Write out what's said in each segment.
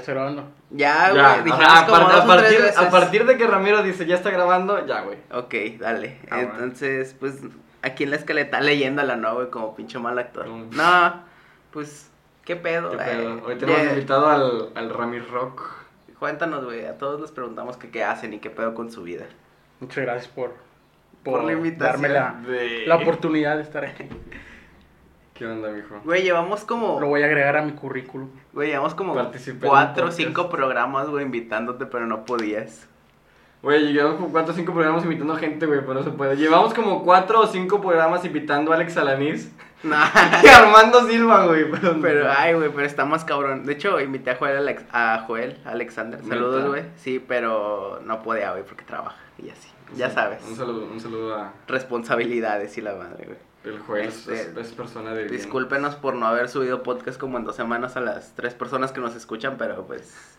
Está grabando. Ya, Ya, güey. dijimos a, como par- a dos o tres partir, veces. a partir de que Ramiro dice ya está grabando, ya, güey. Ok, dale. Ah, bueno. Entonces, pues, aquí en la escaleta leyéndola, ¿no, güey? Como pinche mal actor. No, pues, ¿qué pedo? ¿Qué eh? pedo? Hoy tenemos Ya, invitado al, al Ramiro Rock. Cuéntanos, güey. A todos les preguntamos que qué hacen y qué pedo con su vida. Muchas gracias por, Por la invitación. darme la, De- la oportunidad de estar aquí. ¿Qué onda, mijo? Güey, llevamos como. Lo voy a agregar a mi currículum. Güey, llevamos como Participé cuatro o cinco programas, güey, invitándote, pero no podías. Güey, llevamos como 4 o 5 programas invitando gente, güey, pero no se puede. Llevamos como 4 o 5 programas invitando a Alex Alanís Nah. y a Armando Silva, güey. Pero, Pero, ay, güey, pero está más cabrón. De hecho, invité a Joel, Alex, a Joel Alexander. Saludos, güey. Sí, pero no podía, güey, porque trabaja y así. Ya Sí, sabes. Un saludo, un saludo a Responsabilidades y la madre, güey. El Joel, es, Este, es persona de bien. Discúlpenos por no haber subido podcast como en dos semanas a las tres personas que nos escuchan, pero pues.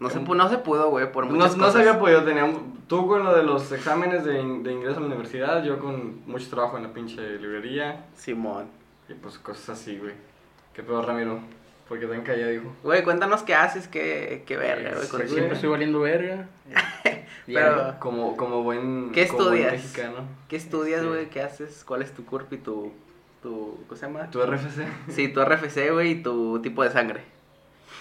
No se, pu- no se pudo, güey, por No, muchas no se cosas. había podido, teníamos, tú con lo de los exámenes de, in- de ingreso a la universidad, yo con mucho trabajo en la pinche librería Simón. y pues cosas así, güey. ¿Qué pedo, Ramiro? Porque tan callado, dijo. Güey, cuéntanos qué haces, qué, qué verga, güey. Siempre estoy valiendo verga. Pero- Como, como buen, ¿Qué como buen estudias? mexicano. ¿Qué estudias, Este, güey? ¿Qué haces? ¿Cuál es tu curp y tu. tu ¿Cómo se llama? ¿Tu RFC? Sí, tu RFC, güey, y tu tipo de sangre.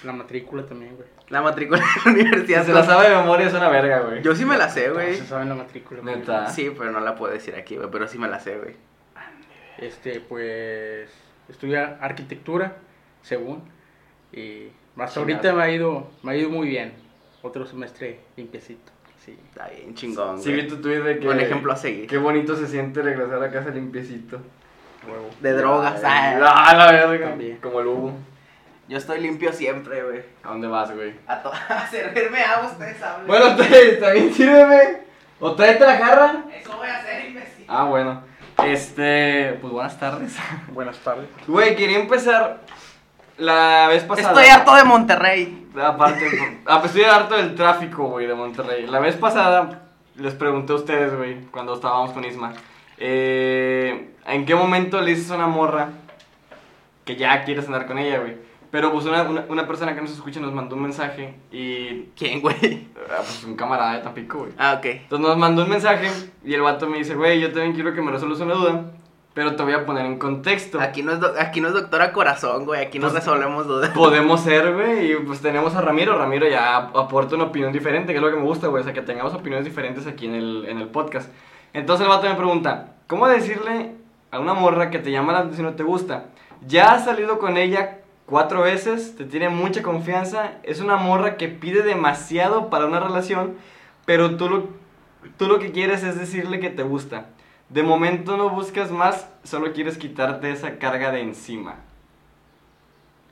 La matrícula también, güey. La matrícula de la Si universidad. se la sabe de memoria es una verga, güey. Yo sí me la sé, güey. Se saben la matrícula. güey. Neta. Sí, pero no la puedo decir aquí, güey, pero sí me la sé, güey. Este, pues, estudia arquitectura, según. Y hasta ahorita Chingado. me ha ido, me ha ido muy bien. Otro semestre limpiecito. Sí. Está bien chingón, Sí, vi tu tweet de que... Un ejemplo a seguir. Qué bonito se siente regresar a casa limpiecito. Huevo. De drogas, Ay, ah. La verga. También. Como el Hugo. Yo estoy limpio siempre, güey. ¿A dónde vas, güey? A, to- a servirme agua, ustedes hablen. Bueno, te- también sírveme. ¿O tráete la jarra? Eso voy a hacer, imbécil. Ah, bueno. Este, pues buenas tardes. Buenas tardes. Güey, quería empezar la vez pasada. Estoy harto de Monterrey. Aparte, ah, pues estoy harto del tráfico, güey, de Monterrey. La vez pasada les pregunté a ustedes, güey, cuando estábamos con Isma, eh, ¿en qué momento le dices a una morra que ya quieres andar con ella, güey? Pero pues una, una, una persona que nos escucha nos mandó un mensaje y... ¿Quién, güey? ah, Pues un camarada de Tampico, güey. Ah, ok. Entonces nos mandó un mensaje y el vato me dice, güey, yo también quiero que me resuelvas una duda, pero te voy a poner en contexto. Aquí no, es aquí no es doctora corazón, güey. Aquí no Pues- resolvemos dudas. Podemos ser, güey, y pues tenemos a Ramiro. Ramiro ya aporta una opinión diferente, que es lo que me gusta, güey. O sea, que tengamos opiniones diferentes aquí en el, en el podcast. Entonces el vato me pregunta, ¿cómo decirle a una morra que te llama la atención o te gusta? Ya has salido con ella cuatro veces, te tiene mucha confianza, es una morra que pide demasiado para una relación, pero tú lo, tú lo que quieres es decirle que te gusta. De momento no buscas más, solo quieres quitarte esa carga de encima.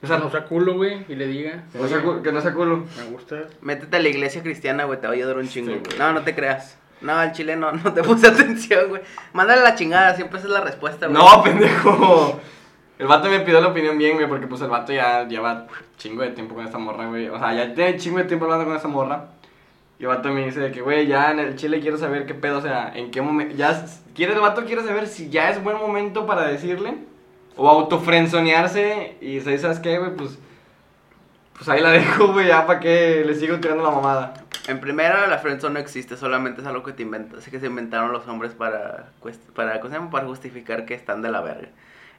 O sea, no sea culo, güey, y le diga. Que no sea, cu- que no sea culo. Me gusta. Métete a la iglesia cristiana, güey. Te va a ayudar un chingo. Sí, no, no te creas. No, al chile no, no te puse atención, güey. Mándale la chingada, siempre esa es la respuesta, güey. No, pendejo. El vato me pidió la opinión bien, güey, porque pues el vato ya lleva chingo de tiempo con esta morra, güey. O sea, ya tiene chingo de tiempo hablando con esta morra. Y el vato me dice de que, güey, ya en el chile quiero saber qué pedo, o sea, en qué momento. Ya, quiere, el vato quiere saber si ya es buen momento para decirle. O autofrenzonearse y se ¿sabes qué, güey? Pues. Pues ahí la dejo, güey, ya para que le sigo tirando la mamada. En primera, la friendzone no existe, solamente es algo que te inventas. que se inventaron los hombres para, para, para justificar que están de la verga.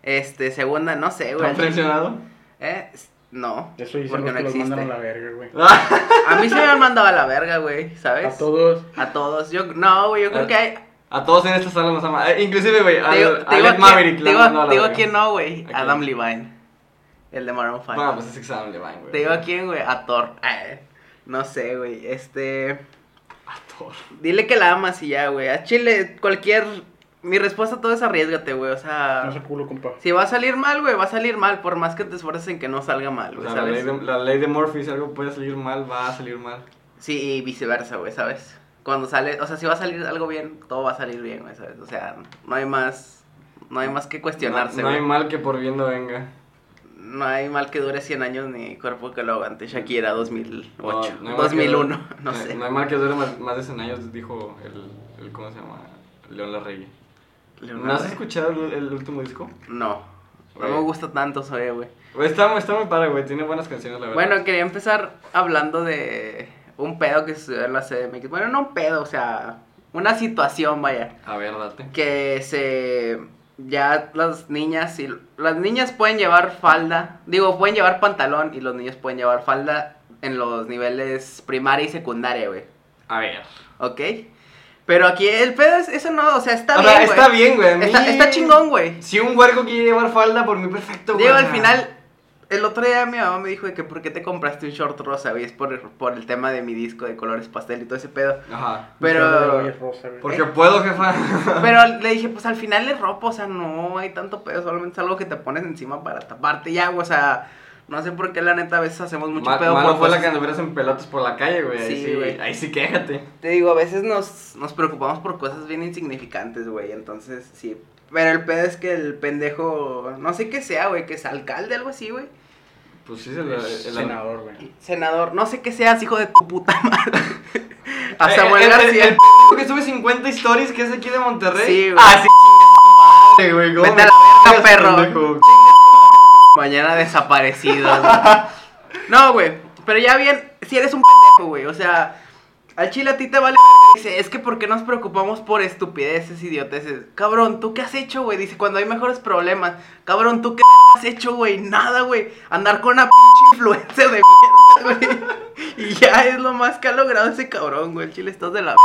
Este, segunda, no sé, güey. ¿Estás frencionado? ¿Eh? No. Eso dicen porque los no que los mandan a la verga, güey. A mí se me han mandado a la verga, güey, ¿sabes? A todos. A todos. Yo, no, güey, yo creo A- que hay. A todos en esta sala nos ama. eh, inclusive, güey, Te digo, a a Maverick. quién- la te digo- a la te digo a verga. quién no, güey. ¿A? Adam Levine. El de Maroon 5. Bueno, pues es examen de Vine, güey. Te digo a quién, güey. A Thor. Eh, no sé, güey. Este. A Thor. Dile que la amas y ya, güey. A Chile, cualquier. Mi respuesta a todo es arriesgate, güey. O sea. No sea culo, compa. Si va a salir mal, güey, va a salir mal. Por más que te esfuerces en que no salga mal, O güey, sea, la ley, ¿sabes? de, la ley de Murphy, si algo puede salir mal, va a salir mal. Sí, y viceversa, güey, ¿sabes? Cuando sale. O sea, si va a salir algo bien, todo va a salir bien, güey, ¿sabes? O sea, no hay más. No hay más que cuestionarse, No, no hay mal que por bien no venga. No hay mal que dure 100 años ni cuerpo que lo aguante. Shakira 2008, No, no hay mal que 2001, dure- no no- sé. No hay mal que dure más, más de 100 años, dijo el, el. ¿Cómo se llama? León Larregui. ¿No has escuchado el, el último disco? No. No me gusta tanto Zoe, güey. Güey, está, está muy padre, güey. Tiene buenas canciones, la verdad. Bueno, quería empezar hablando de un pedo que sucedió en la CDMX. Bueno, no un pedo, o sea, una situación, vaya. A ver, date. Que se. Ya las niñas y las niñas pueden llevar falda, digo, pueden llevar pantalón y los niños pueden llevar falda en los niveles primaria y secundaria, güey. A ver. ¿Ok? Pero aquí el pedo es eso no, o sea, está O bien, sea, güey. está bien, güey. a mí- Está, está chingón, güey. Si un huerco quiere llevar falda, por mí perfecto, güey. Digo, al final, el otro día mi mamá me dijo de que por qué te compraste un short rosa, güey, es por, por el tema de mi disco de colores pastel y todo ese pedo. Ajá. Pero, Rosa. Porque puedo, jefa. pero le dije, pues al final es ropa, o sea, no hay tanto pedo, solamente es algo que te pones encima para taparte ya, güey, o sea, no sé por qué la neta a veces hacemos mucho Ma- pedo malo por fue la que anduvieras en pelotas por la calle, güey. Ahí Sí, sí, güey. Ahí sí, quéjate. Te digo, a veces nos, nos preocupamos por cosas bien insignificantes, güey, entonces sí. Pero el pedo es que el pendejo, no sé qué sea, güey, que es alcalde, algo así, güey. Pues sí. Es el- senador, güey. Senador, no sé qué seas, hijo de tu puta madre. A Eh, Samuel el, el- García. el pendejo que sube 50 stories que es aquí de Monterrey. Sí, güey. Ah, sí, chinga tu madre, güey. ¿cómo Vete a la verga, perro. pendejo? Mañana desaparecidos. no, güey. Pero ya bien, si eres un pendejo, güey. O sea, al chile a ti te vale. Dice, es que ¿por qué nos preocupamos por estupideces, idioteces? Cabrón, ¿tú qué has hecho, güey? Dice, cuando hay mejores problemas. Cabrón, ¿tú qué has hecho, güey? Nada, güey. Andar con una pinche influencer de mierda, güey. Y ya es lo más que ha logrado ese cabrón, güey. El chile estás de la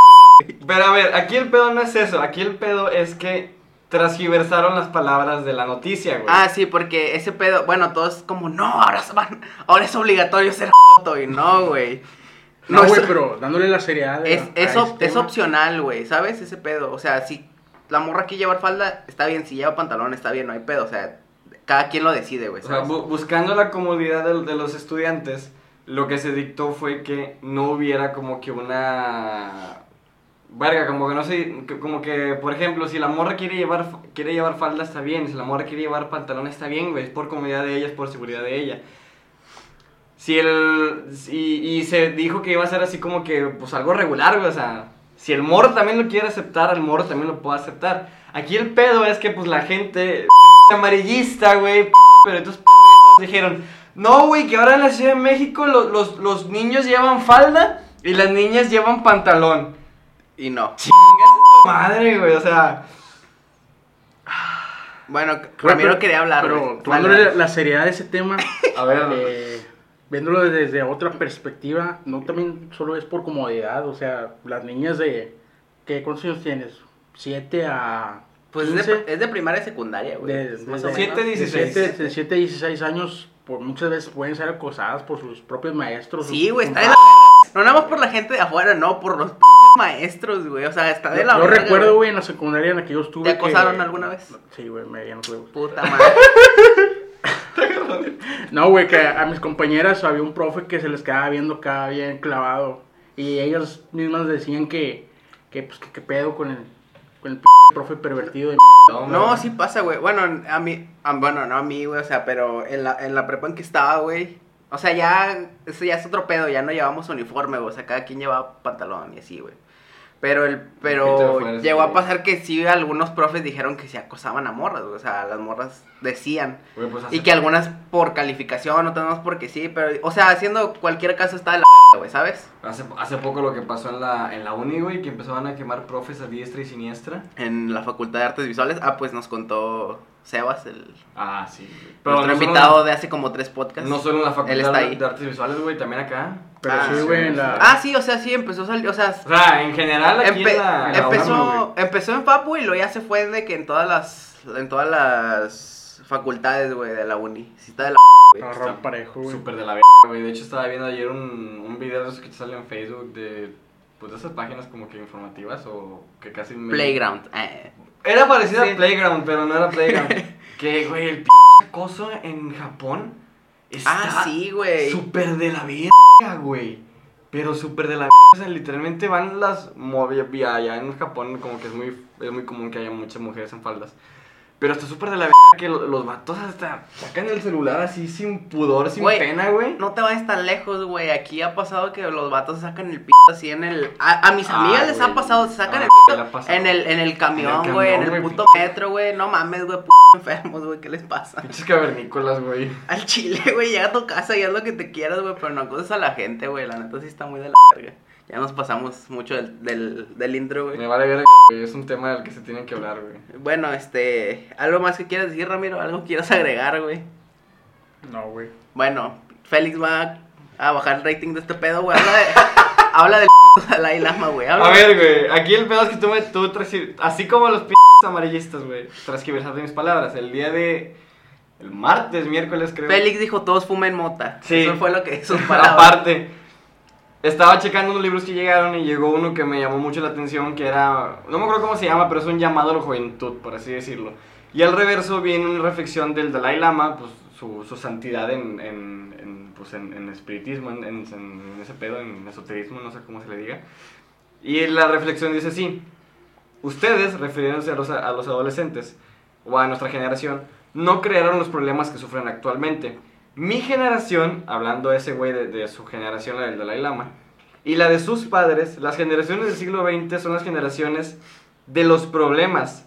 Pero a ver, aquí el pedo no es eso. Aquí el pedo es que transgiversaron las palabras de la noticia, güey. Ah, sí, porque ese pedo, bueno, todos como, no, ahora, se van, ahora es obligatorio ser joto y no, güey. No, güey, pero dándole la seriedad. Es, a es, op- este es opcional, güey, ¿sabes? Ese pedo, o sea, si la morra quiere llevar falda, está bien, si lleva pantalón, está bien, no hay pedo, o sea, cada quien lo decide, güey, O sea, buscando la comodidad de, de los estudiantes, lo que se dictó fue que no hubiera como que una... Verga, como que no sé, como que, por ejemplo, si la morra quiere llevar, quiere llevar falda está bien, si la morra quiere llevar pantalón está bien, güey, es por comodidad de ella, es por seguridad de ella. Si el, y, se dijo que iba a ser así como que, pues algo regular, güey, o sea, si el morro también lo quiere aceptar, el morro también lo puede aceptar. Aquí el pedo es que, pues la gente amarillista, güey, pero estos pendejos dijeron, no, güey, que ahora en la Ciudad de México lo- los, los niños llevan falda y las niñas llevan pantalón. Y no. Chingas tu madre, güey, o sea, Bueno, Ramiro quería hablar, Pero güey. tomándole la, la seriedad de ese tema, a ver, eh, viéndolo desde otra perspectiva, no también solo es por comodidad, o sea, las niñas de, ¿qué cuántos años tienes? ¿Siete a Pues es 15? de, es de primaria y secundaria, güey. De- más de- o menos. siete, de 16. 7 de siete a 16 años, por muchas veces pueden ser acosadas por sus propios maestros. Sí, güey, está de la No nada más por la gente de afuera, no, por los maestros, güey. O sea, está de la yo verga, recuerdo, güey, en la secundaria en la que yo estuve. ¿Te acosaron que- alguna vez? Sí, güey, me dieron huevos. Puta madre. No, güey, que a mis compañeras había un profe que se les quedaba viendo acá bien clavado. Y ellas mismas decían que, que pues, que pedo con el, con el p profe pervertido de mierda. No, sí pasa, güey. Bueno, a mí, a- bueno, no a mí, güey, o sea, pero en la, en la prepa en que estaba, güey. O sea, ya, eso ya es otro pedo, ya no llevamos uniforme, güey. O sea, cada quien llevaba pantalón y así, güey. Pero el, pero llegó a pasar que sí, algunos profes dijeron que se acosaban a morras, güey. O sea, las morras decían. Güey, pues, Y que algunas por calificación, otras más porque sí, pero, o sea, haciendo cualquier caso está de la güey, ¿sabes? Hace, hace poco lo que pasó en la, en la uni, güey, que empezaban a quemar profes a diestra y siniestra. En la Facultad de Artes Visuales, ah, pues nos contó Sebas, el Ah, sí, güey. nuestro no invitado la- de hace como tres podcasts. No solo en la Él facultad está de, ahí. de artes visuales, güey, también acá. Pero Ah, sí, güey, en la... Ah, sí, o sea, sí, empezó a salir, o sea, O sea, en general aquí empe- en la... en la empezó, UNAM, güey. empezó en Papu y luego ya se fue de que en todas las, en todas las facultades, güey, de la uni. Sí está de la güey. Agarró parejo, güey. Súper de la verga, güey. De hecho, estaba viendo ayer un, un video de esos que te salen en Facebook de... Pues de esas páginas como que informativas o que casi... me- Playground. eh. Era parecido Sí. a Playground, pero no era Playground. que, güey, el p acoso en Japón está Ah, sí, güey. súper de la verga, güey. Pero súper de la verga. O sea, literalmente van las... Allá en Japón como que es muy, es muy común que haya muchas mujeres en faldas. Pero está súper de la verga que lo- los vatos hasta sacan el celular así sin pudor, sin pena, güey. No te vayas tan lejos, güey. Aquí ha pasado que los vatos sacan el pito así en el. A, a mis Ah, amigas les ha pasado, se sacan Ah, el pito en el, en el camión, güey, en el puto metro, güey. No mames, güey, putos enfermos, güey. ¿Qué les pasa? Pinches cavernícolas, güey. Al chile, güey, llega a tu casa y haz lo que te quieras, güey, pero no acuses a la gente, güey. La neta sí está muy de la verga. Ya nos pasamos mucho del, del, del intro, güey. Me vale verga, güey. Es un tema del que se tienen que hablar, güey. Bueno, este. ¿Algo más que quieras decir, Ramiro? ¿Algo quieras agregar, güey? No, güey. Bueno, Félix va a bajar el rating de este pedo, güey. Habla de. habla del p Dalai Lama, güey. Habla A ver, güey, aquí el pedo es que tú me, tú así como los pinches amarillistas, güey, transcribirsaste mis palabras. El día de, el martes, miércoles, creo. Félix dijo: todos fumen mota. Sí. Eso fue lo que. Sus palabras. Aparte, estaba checando unos libros que llegaron y llegó uno que me llamó mucho la atención, que era, no me acuerdo cómo se llama, pero es un llamado a la juventud, por así decirlo. Y al reverso viene una reflexión del Dalai Lama, pues su, su santidad en, en, en, pues, en, espiritismo, en ese pedo, en esoterismo, no sé cómo se le diga. Y la reflexión dice así, ustedes, refiriéndose a los, a los adolescentes o a nuestra generación, no crearon los problemas que sufren actualmente. Mi generación, hablando ese güey de, su generación, la del Dalai Lama, y la de sus padres, las generaciones del siglo XX son las generaciones de los problemas.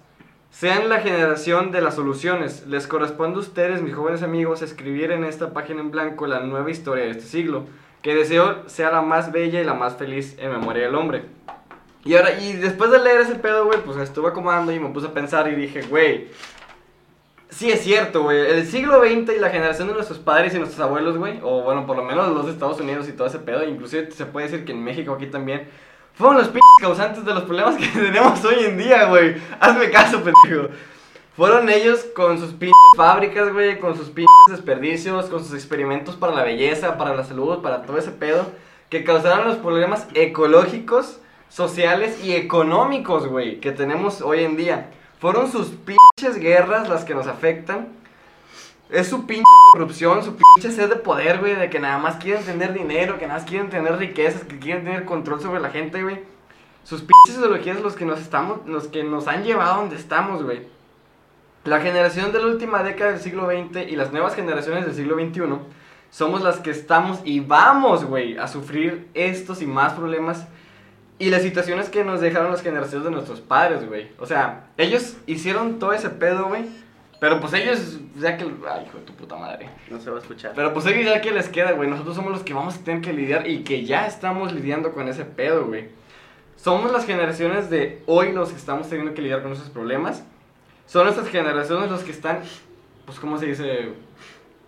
Sean la generación de las soluciones. Les corresponde a ustedes, mis jóvenes amigos, escribir en esta página en blanco la nueva historia de este siglo, que deseo sea la más bella y la más feliz en memoria del hombre. Y ahora, y después de leer ese pedo, güey, pues estuve acomodando y me puse a pensar y dije, güey, sí es cierto, güey, el siglo XX y la generación de nuestros padres y nuestros abuelos, güey, o bueno, por lo menos los de Estados Unidos y todo ese pedo, inclusive se puede decir que en México aquí también, fueron los pinches causantes de los problemas que tenemos hoy en día, güey. Hazme caso, pendejo. Fueron ellos con sus pinches fábricas, güey, con sus pinches desperdicios, con sus experimentos para la belleza, para la salud, para todo ese pedo, que causaron los problemas ecológicos, sociales y económicos, güey, que tenemos hoy en día. Fueron sus pinches guerras las que nos afectan. Es su pinche corrupción, su pinche sed de poder, güey, de que nada más quieren tener dinero, que nada más quieren tener riquezas, que quieren tener control sobre la gente, güey. Sus pinches ideologías los que nos estamos, los que nos han llevado a donde estamos, güey. La generación de la última década del siglo XX y las nuevas generaciones del siglo XXI somos las que estamos y vamos, güey, a sufrir estos y más problemas y las situaciones que nos dejaron las generaciones de nuestros padres, güey. O sea, ellos hicieron todo ese pedo, güey. Pero pues ellos, ya que... Ay, hijo de tu puta madre. No se va a escuchar. Pero pues ellos ya que les queda, güey. Nosotros somos los que vamos a tener que lidiar y que ya estamos lidiando con ese pedo, güey. Somos las generaciones de hoy los que estamos teniendo que lidiar con esos problemas. Son nuestras generaciones los que están, pues, ¿cómo se dice?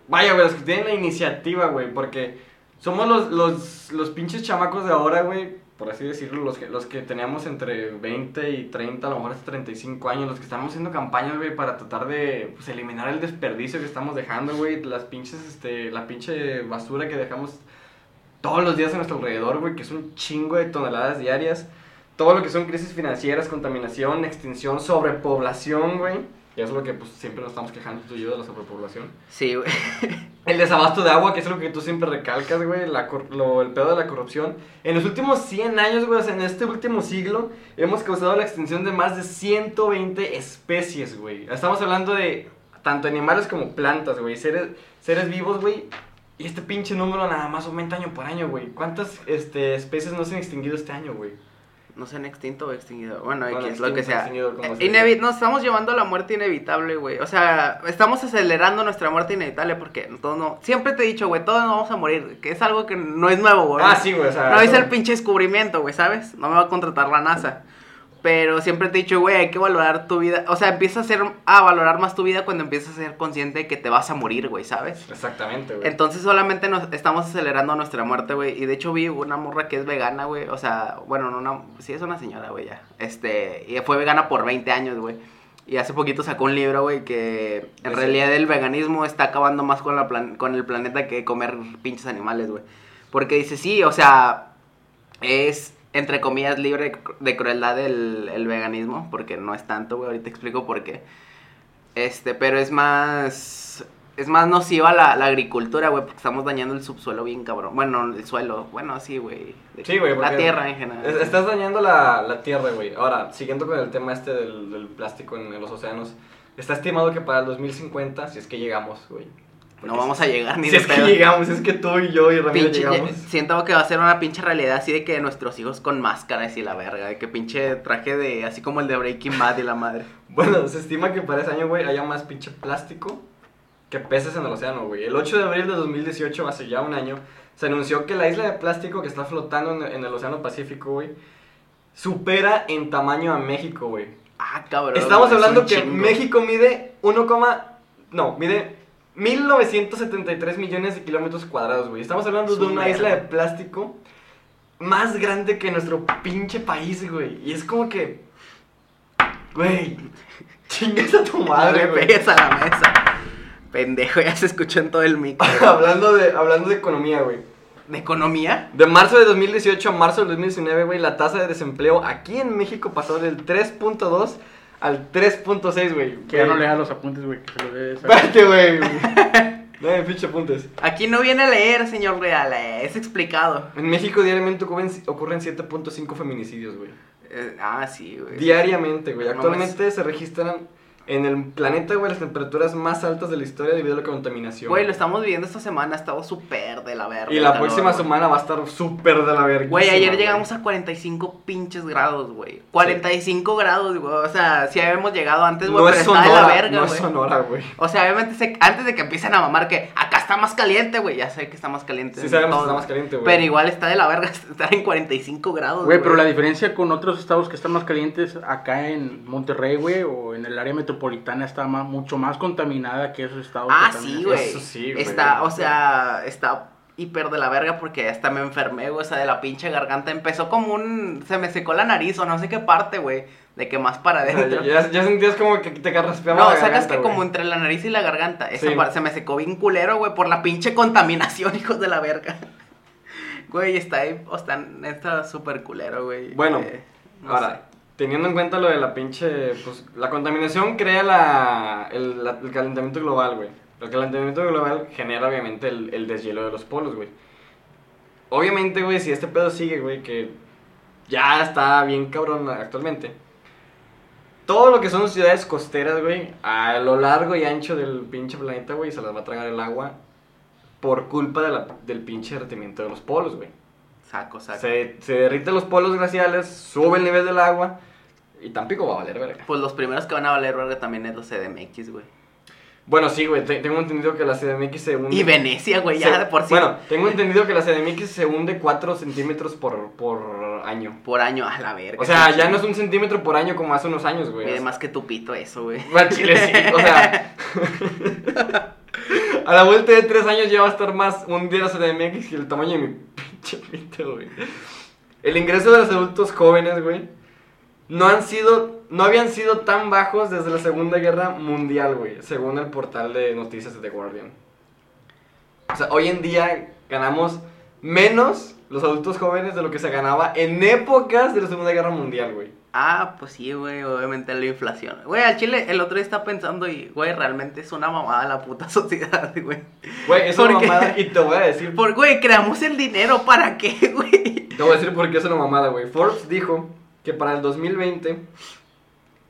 Vaya, güey, los que tienen la iniciativa, güey. Porque somos los, los, los pinches chamacos de ahora, güey. Por así decirlo, los que, los que teníamos entre 20 y 30, a lo mejor hasta 35 años. Los que estamos haciendo campañas, güey, para tratar de pues, eliminar el desperdicio que estamos dejando, güey. Las pinches, este, la pinche basura que dejamos todos los días a nuestro alrededor, güey, que es un chingo de toneladas diarias. Todo lo que son crisis financieras, contaminación, extinción, sobrepoblación, güey. Que es lo que pues, siempre nos estamos quejando tú y yo de la sobrepoblación. Sí, güey. El desabasto de agua, que es lo que tú siempre recalcas, güey. La lo- el pedo de la corrupción. En los últimos 100 años, güey, o sea, en este último siglo, hemos causado la extinción de más de 120 especies, güey. Estamos hablando de tanto animales como plantas, güey. Seres, seres vivos, güey. Y este pinche número nada más aumenta año por año, güey. ¿Cuántas este, especies no se han extinguido este año, güey? No se han extinto o extinguido. Bueno, Bueno, X, lo que sea. Eh, se inevi- diga. nos estamos llevando a la muerte inevitable, güey. O sea, estamos acelerando nuestra muerte inevitable porque todo no. Siempre te he dicho, güey, todos nos vamos a morir. Que es algo que no es nuevo, güey. Ah, sí, güey, o sea, No es el pinche descubrimiento, güey, ¿sabes? No me va a contratar la NASA. Pero siempre te he dicho, güey, hay que valorar tu vida. O sea, empieza a, ser, a valorar más tu vida cuando empiezas a ser consciente de que te vas a morir, güey, ¿sabes? Exactamente, güey. Entonces solamente nos estamos acelerando nuestra muerte, güey. Y de hecho vi una morra que es vegana, güey. O sea, bueno, no una... Sí, es una señora, güey, ya. Este, y fue vegana por 20 años, güey. Y hace poquito sacó un libro, güey, que en realidad el veganismo está acabando más con, la plan- con el planeta que comer pinches animales, güey. Porque dice, sí, o sea, es entre comillas libre de cru- de crueldad el, el veganismo, porque no es tanto, güey. Ahorita explico por qué. Este, pero es más. Es más nociva la, la agricultura, güey, porque estamos dañando el subsuelo bien cabrón. Bueno, el suelo, bueno, sí, güey. Sí, güey. La tierra en general. es- Estás dañando la, la tierra, güey. Ahora, siguiendo con el tema este del, del plástico en, en los océanos. está estimado que para el 2050, si es que llegamos, güey. No vamos a llegar ni Si de es que llegamos, es que tú y yo y Ramiro Pinche- llegamos. siento que va a ser una pinche realidad así de que nuestros hijos con máscaras y la verga, de que pinche traje de, así como el de Breaking Bad y la madre. Bueno, se estima que para ese año, güey, haya más pinche plástico que peces en el océano, güey. El 8 de abril de 2018, hace ya un año, se anunció que la isla de plástico que está flotando en, en el océano Pacífico, güey, supera en tamaño a México, güey. Ah, cabrón. Estamos hablando que. México mide 1, coma- no, mide 1973 millones de kilómetros cuadrados, güey. Estamos hablando Es de un una isla de plástico más grande que nuestro pinche país, güey. Y es como que, güey, chingas a tu madre, güey. pegues a la mesa. Pendejo, ya se escuchó en todo el micro. hablando, de, hablando de economía, güey. ¿De economía? De marzo de 2018 a marzo de 2019, güey, la tasa de desempleo aquí en México pasó del 3.2 al 3.6, güey. Que ya no lea los apuntes, güey, que se los dé esa- Espérate, güey. No pinche apuntes. Aquí no viene a leer, señor Real, eh, es explicado. En México diariamente ocurren, ocurren 7.5 feminicidios, güey. Eh, ah, sí, güey. Diariamente, güey. No Actualmente se registran en el planeta, güey, las temperaturas más altas de la historia debido a la contaminación. Güey, lo estamos viviendo esta semana, ha estado súper de la verga. y la calor, próxima güey. semana va a estar súper de la verga. Güey, ayer llegamos a 45 pinches grados, güey. 45 grados, güey. O sea, sí habíamos llegado antes, güey, No pero es está de la verga, no es güey. Sonora, güey. O sea, obviamente, se- antes de que empiecen a mamar que acá está más caliente, güey. Ya sé que está más caliente. Sí sabemos que está más caliente, güey. Pero igual está de la verga estar en 45 grados, Güey, pero la diferencia con otros estados que están más calientes, acá en Monterrey, güey, o en el área metropolitana, está ma- mucho más contaminada que esos estados. Ah, sí, güey. Eso sí, güey. Está, o sea, está hiper de la verga porque hasta me enfermé, güey. O sea, de la pinche garganta. Empezó como un. Se me secó la nariz o no sé qué parte, güey. De que más para adentro. ya, ya sentías como que te carraspeaba No, la sacas garganta, que como entre la nariz y la garganta. Esa Sí. parte se me secó bien culero, güey, por la pinche contaminación, hijos de la verga. Güey, está ahí, o está, está súper culero, güey. Bueno, Eh, no Ahora, teniendo en cuenta lo de la pinche, pues la contaminación crea la, el, la- el calentamiento global, güey. El calentamiento global genera obviamente el, el deshielo de los polos, güey. Obviamente, güey, si este pedo sigue, güey, que ya está bien cabrón actualmente. Todo lo que son ciudades costeras, güey, a lo largo y ancho del pinche planeta, güey, se las va a tragar el agua por culpa de la- del pinche derretimiento de los polos, güey. Saco, saco. Se, se derriten los polos glaciales, sube el nivel del agua y Tampico va a valer verga. Pues los primeros que van a valer verga también es los CDMX, güey. Bueno, sí, güey, te- tengo entendido que la CDMX se hunde. Y Venecia, güey, ya se- de por sí. Bueno, tengo entendido que la CDMX se hunde 4 centímetros por, por año. Por año, a la verga. O sea, ya no es un centímetro por año como hace unos años, güey. Mide más que tu pito eso, güey. Bueno, Chile sí, o sea. a la vuelta de 3 años ya va a estar más hundida la CDMX que el tamaño de mi pinche pito, güey. El ingreso de los adultos jóvenes, güey, no han sido, no habían sido tan bajos desde la Segunda Guerra Mundial, güey, según el portal de noticias de The Guardian. O sea, hoy en día ganamos menos los adultos jóvenes de lo que se ganaba en épocas de la Segunda Guerra Mundial, güey. Ah, pues sí, güey, obviamente la inflación. Güey, al chile el otro día está pensando y, güey, realmente es una mamada la puta sociedad, güey. Güey, es una mamada y te voy a decir Por, güey, creamos el dinero, ¿para qué, güey? Te voy a decir por qué es una mamada, güey. Forbes dijo que para el 2020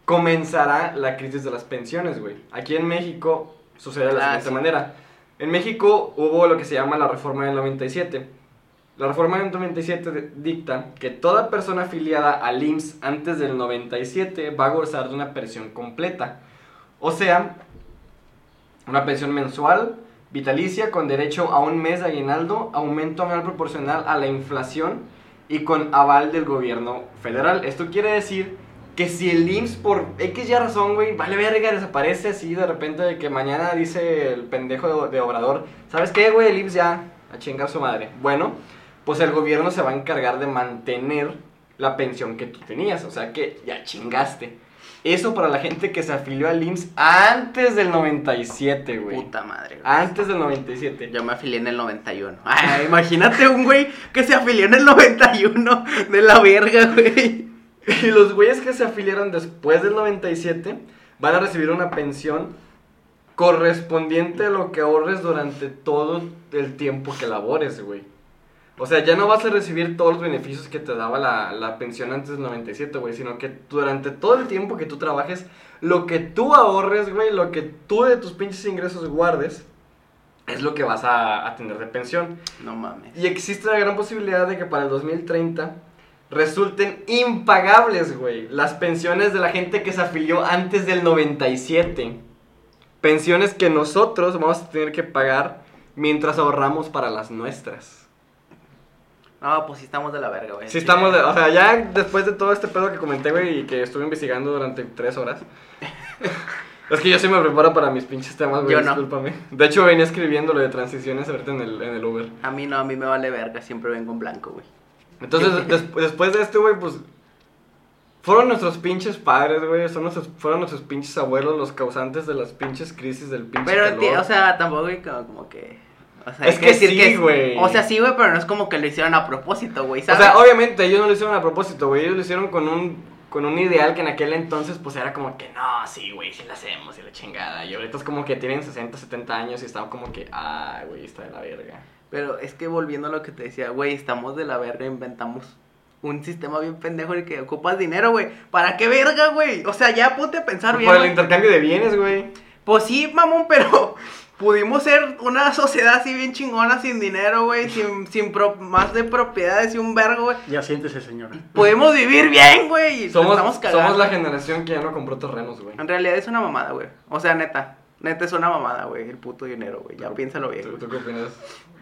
comenzará la crisis de las pensiones, güey. Aquí en México sucede de la Ah, siguiente sí. manera. En México hubo lo que se llama la reforma del 97. La reforma del 97 de- dicta que toda persona afiliada al IMSS antes del 97 va a gozar de una pensión completa. O sea, una pensión mensual, vitalicia, con derecho a un mes de aguinaldo, aumento anual proporcional a la inflación y con aval del gobierno federal. Esto quiere decir que si el IMSS por X ya razón, güey, vale verga, desaparece así de repente de que mañana dice el pendejo de, Obrador, ¿sabes qué, güey? El IMSS ya, a chingar su madre. Bueno, pues el gobierno se va a encargar de mantener la pensión que tú tenías, o sea que ya chingaste. Eso para la gente que se afilió al IMSS antes del 97, güey. Puta madre, güey. Antes del 97. Yo me afilié en el 91. Ay, imagínate un güey que se afilió en el 91 de la verga, güey. Y los güeyes que se afiliaron después del 97 van a recibir una pensión correspondiente a lo que ahorres durante todo el tiempo que labores, güey. O sea, ya no vas a recibir todos los beneficios que te daba la, la pensión antes del 97, güey, sino que durante todo el tiempo que tú trabajes, lo que tú ahorres, güey, lo que tú de tus pinches ingresos guardes, es lo que vas a, a tener de pensión. No mames. Y existe la gran posibilidad de que para el 2030 resulten impagables, güey, las pensiones de la gente que se afilió antes del 97. Pensiones que nosotros vamos a tener que pagar mientras ahorramos para las nuestras. No, pues sí estamos de la verga, güey. Sí, estamos, de- o sea, ya después de todo este pedo que comenté, güey, y que estuve investigando durante tres horas. es que yo sí me preparo para mis pinches temas, güey, Yo no. discúlpame. De hecho, venía escribiendo lo de transiciones ahorita en el, en el Uber. A mí no, a mí me vale verga, siempre vengo en blanco, güey. Entonces, des- después de esto, güey, pues. Fueron nuestros pinches padres, güey. Son nuestros, fueron nuestros pinches abuelos los causantes de las pinches crisis del pinche Pero, calor. o sea, tampoco, güey, como, como que... O sea, Es que decir sí, güey. O sea, sí, güey, pero no es como que lo hicieron a propósito, güey, O sea, obviamente ellos no lo hicieron a propósito, güey. Ellos lo hicieron con un, con un ideal que en aquel entonces, pues era como que, no, sí, güey, sí lo hacemos y la chingada. Y ahorita es como que tienen 60, 70 años y están como que, ah, güey, está de la verga. Pero es que volviendo a lo que te decía, güey, estamos de la verga, inventamos un sistema bien pendejo en el que ocupas dinero, güey. ¿Para qué verga, güey? O sea, ya ponte a pensar bien. Por el intercambio de bienes, güey. Pues sí, mamón, pero pudimos ser una sociedad así bien chingona, sin dinero, güey, sin, sin pro- más de propiedades y un vergo, güey. Ya siéntese, señora. Podemos vivir bien, güey. y Somos, somos la generación que ya no compró terrenos, güey. En realidad es una mamada, güey. O sea, neta. Neta es una mamada, güey. El puto dinero, güey. Ya piénsalo bien, ¿Tú, qué opinas,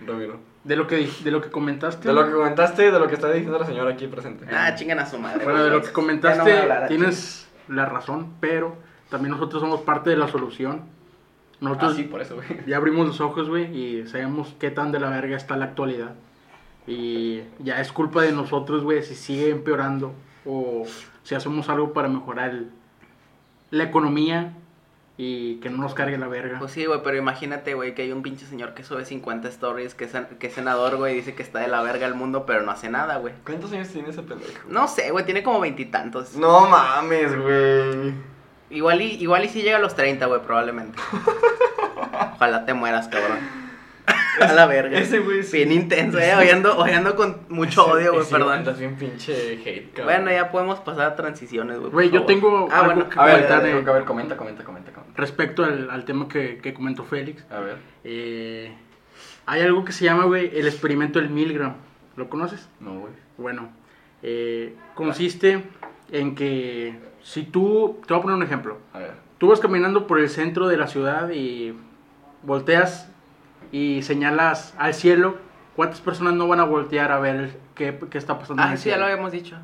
Ramiro? De lo que, de lo que comentaste. De lo que comentaste y de lo que está diciendo la señora aquí presente. Ah, chingan a su madre. Bueno, de güey. lo que comentaste, no tienes la razón, pero también nosotros somos parte de la solución. Nosotros Ah, sí, por eso, güey. ya abrimos los ojos, güey, y sabemos qué tan de la verga está la actualidad. Y ya es culpa de nosotros, güey, si sigue empeorando o si hacemos algo para mejorar el- la economía y que no nos cargue la verga. Pues sí, güey, pero imagínate, güey, que hay un pinche señor que sube 50 stories, que es, que es senador, güey, y dice que está de la verga el mundo, pero no hace nada, güey. ¿Cuántos años tiene ese pendejo? No sé, güey, tiene como veintitantos. No mames, güey. Igual y, igual y sí llega a los 30, güey, probablemente. Ojalá te mueras, cabrón. a la verga. Ese güey sí. Bien intenso, eh, oyendo, oyendo con mucho odio, güey, Ese- perdón. Andas bien pinche hate, cabrón. Bueno, ya podemos pasar a transiciones, güey. Güey, yo favor. tengo Ah, algo bueno, que A ver, comentar dale, de- a ver, comenta, comenta, comenta, comenta. respecto al, al tema que, que comentó Félix. A ver. Eh, hay algo que se llama, güey, el experimento del Milgram. ¿Lo conoces? No, güey. Bueno, eh, consiste en que si tú, te voy a poner un ejemplo. A ver. Tú vas caminando por el centro de la ciudad y volteas y señalas al cielo. ¿Cuántas personas no van a voltear a ver qué, qué está pasando en Ah, el sí, ya lo habíamos dicho.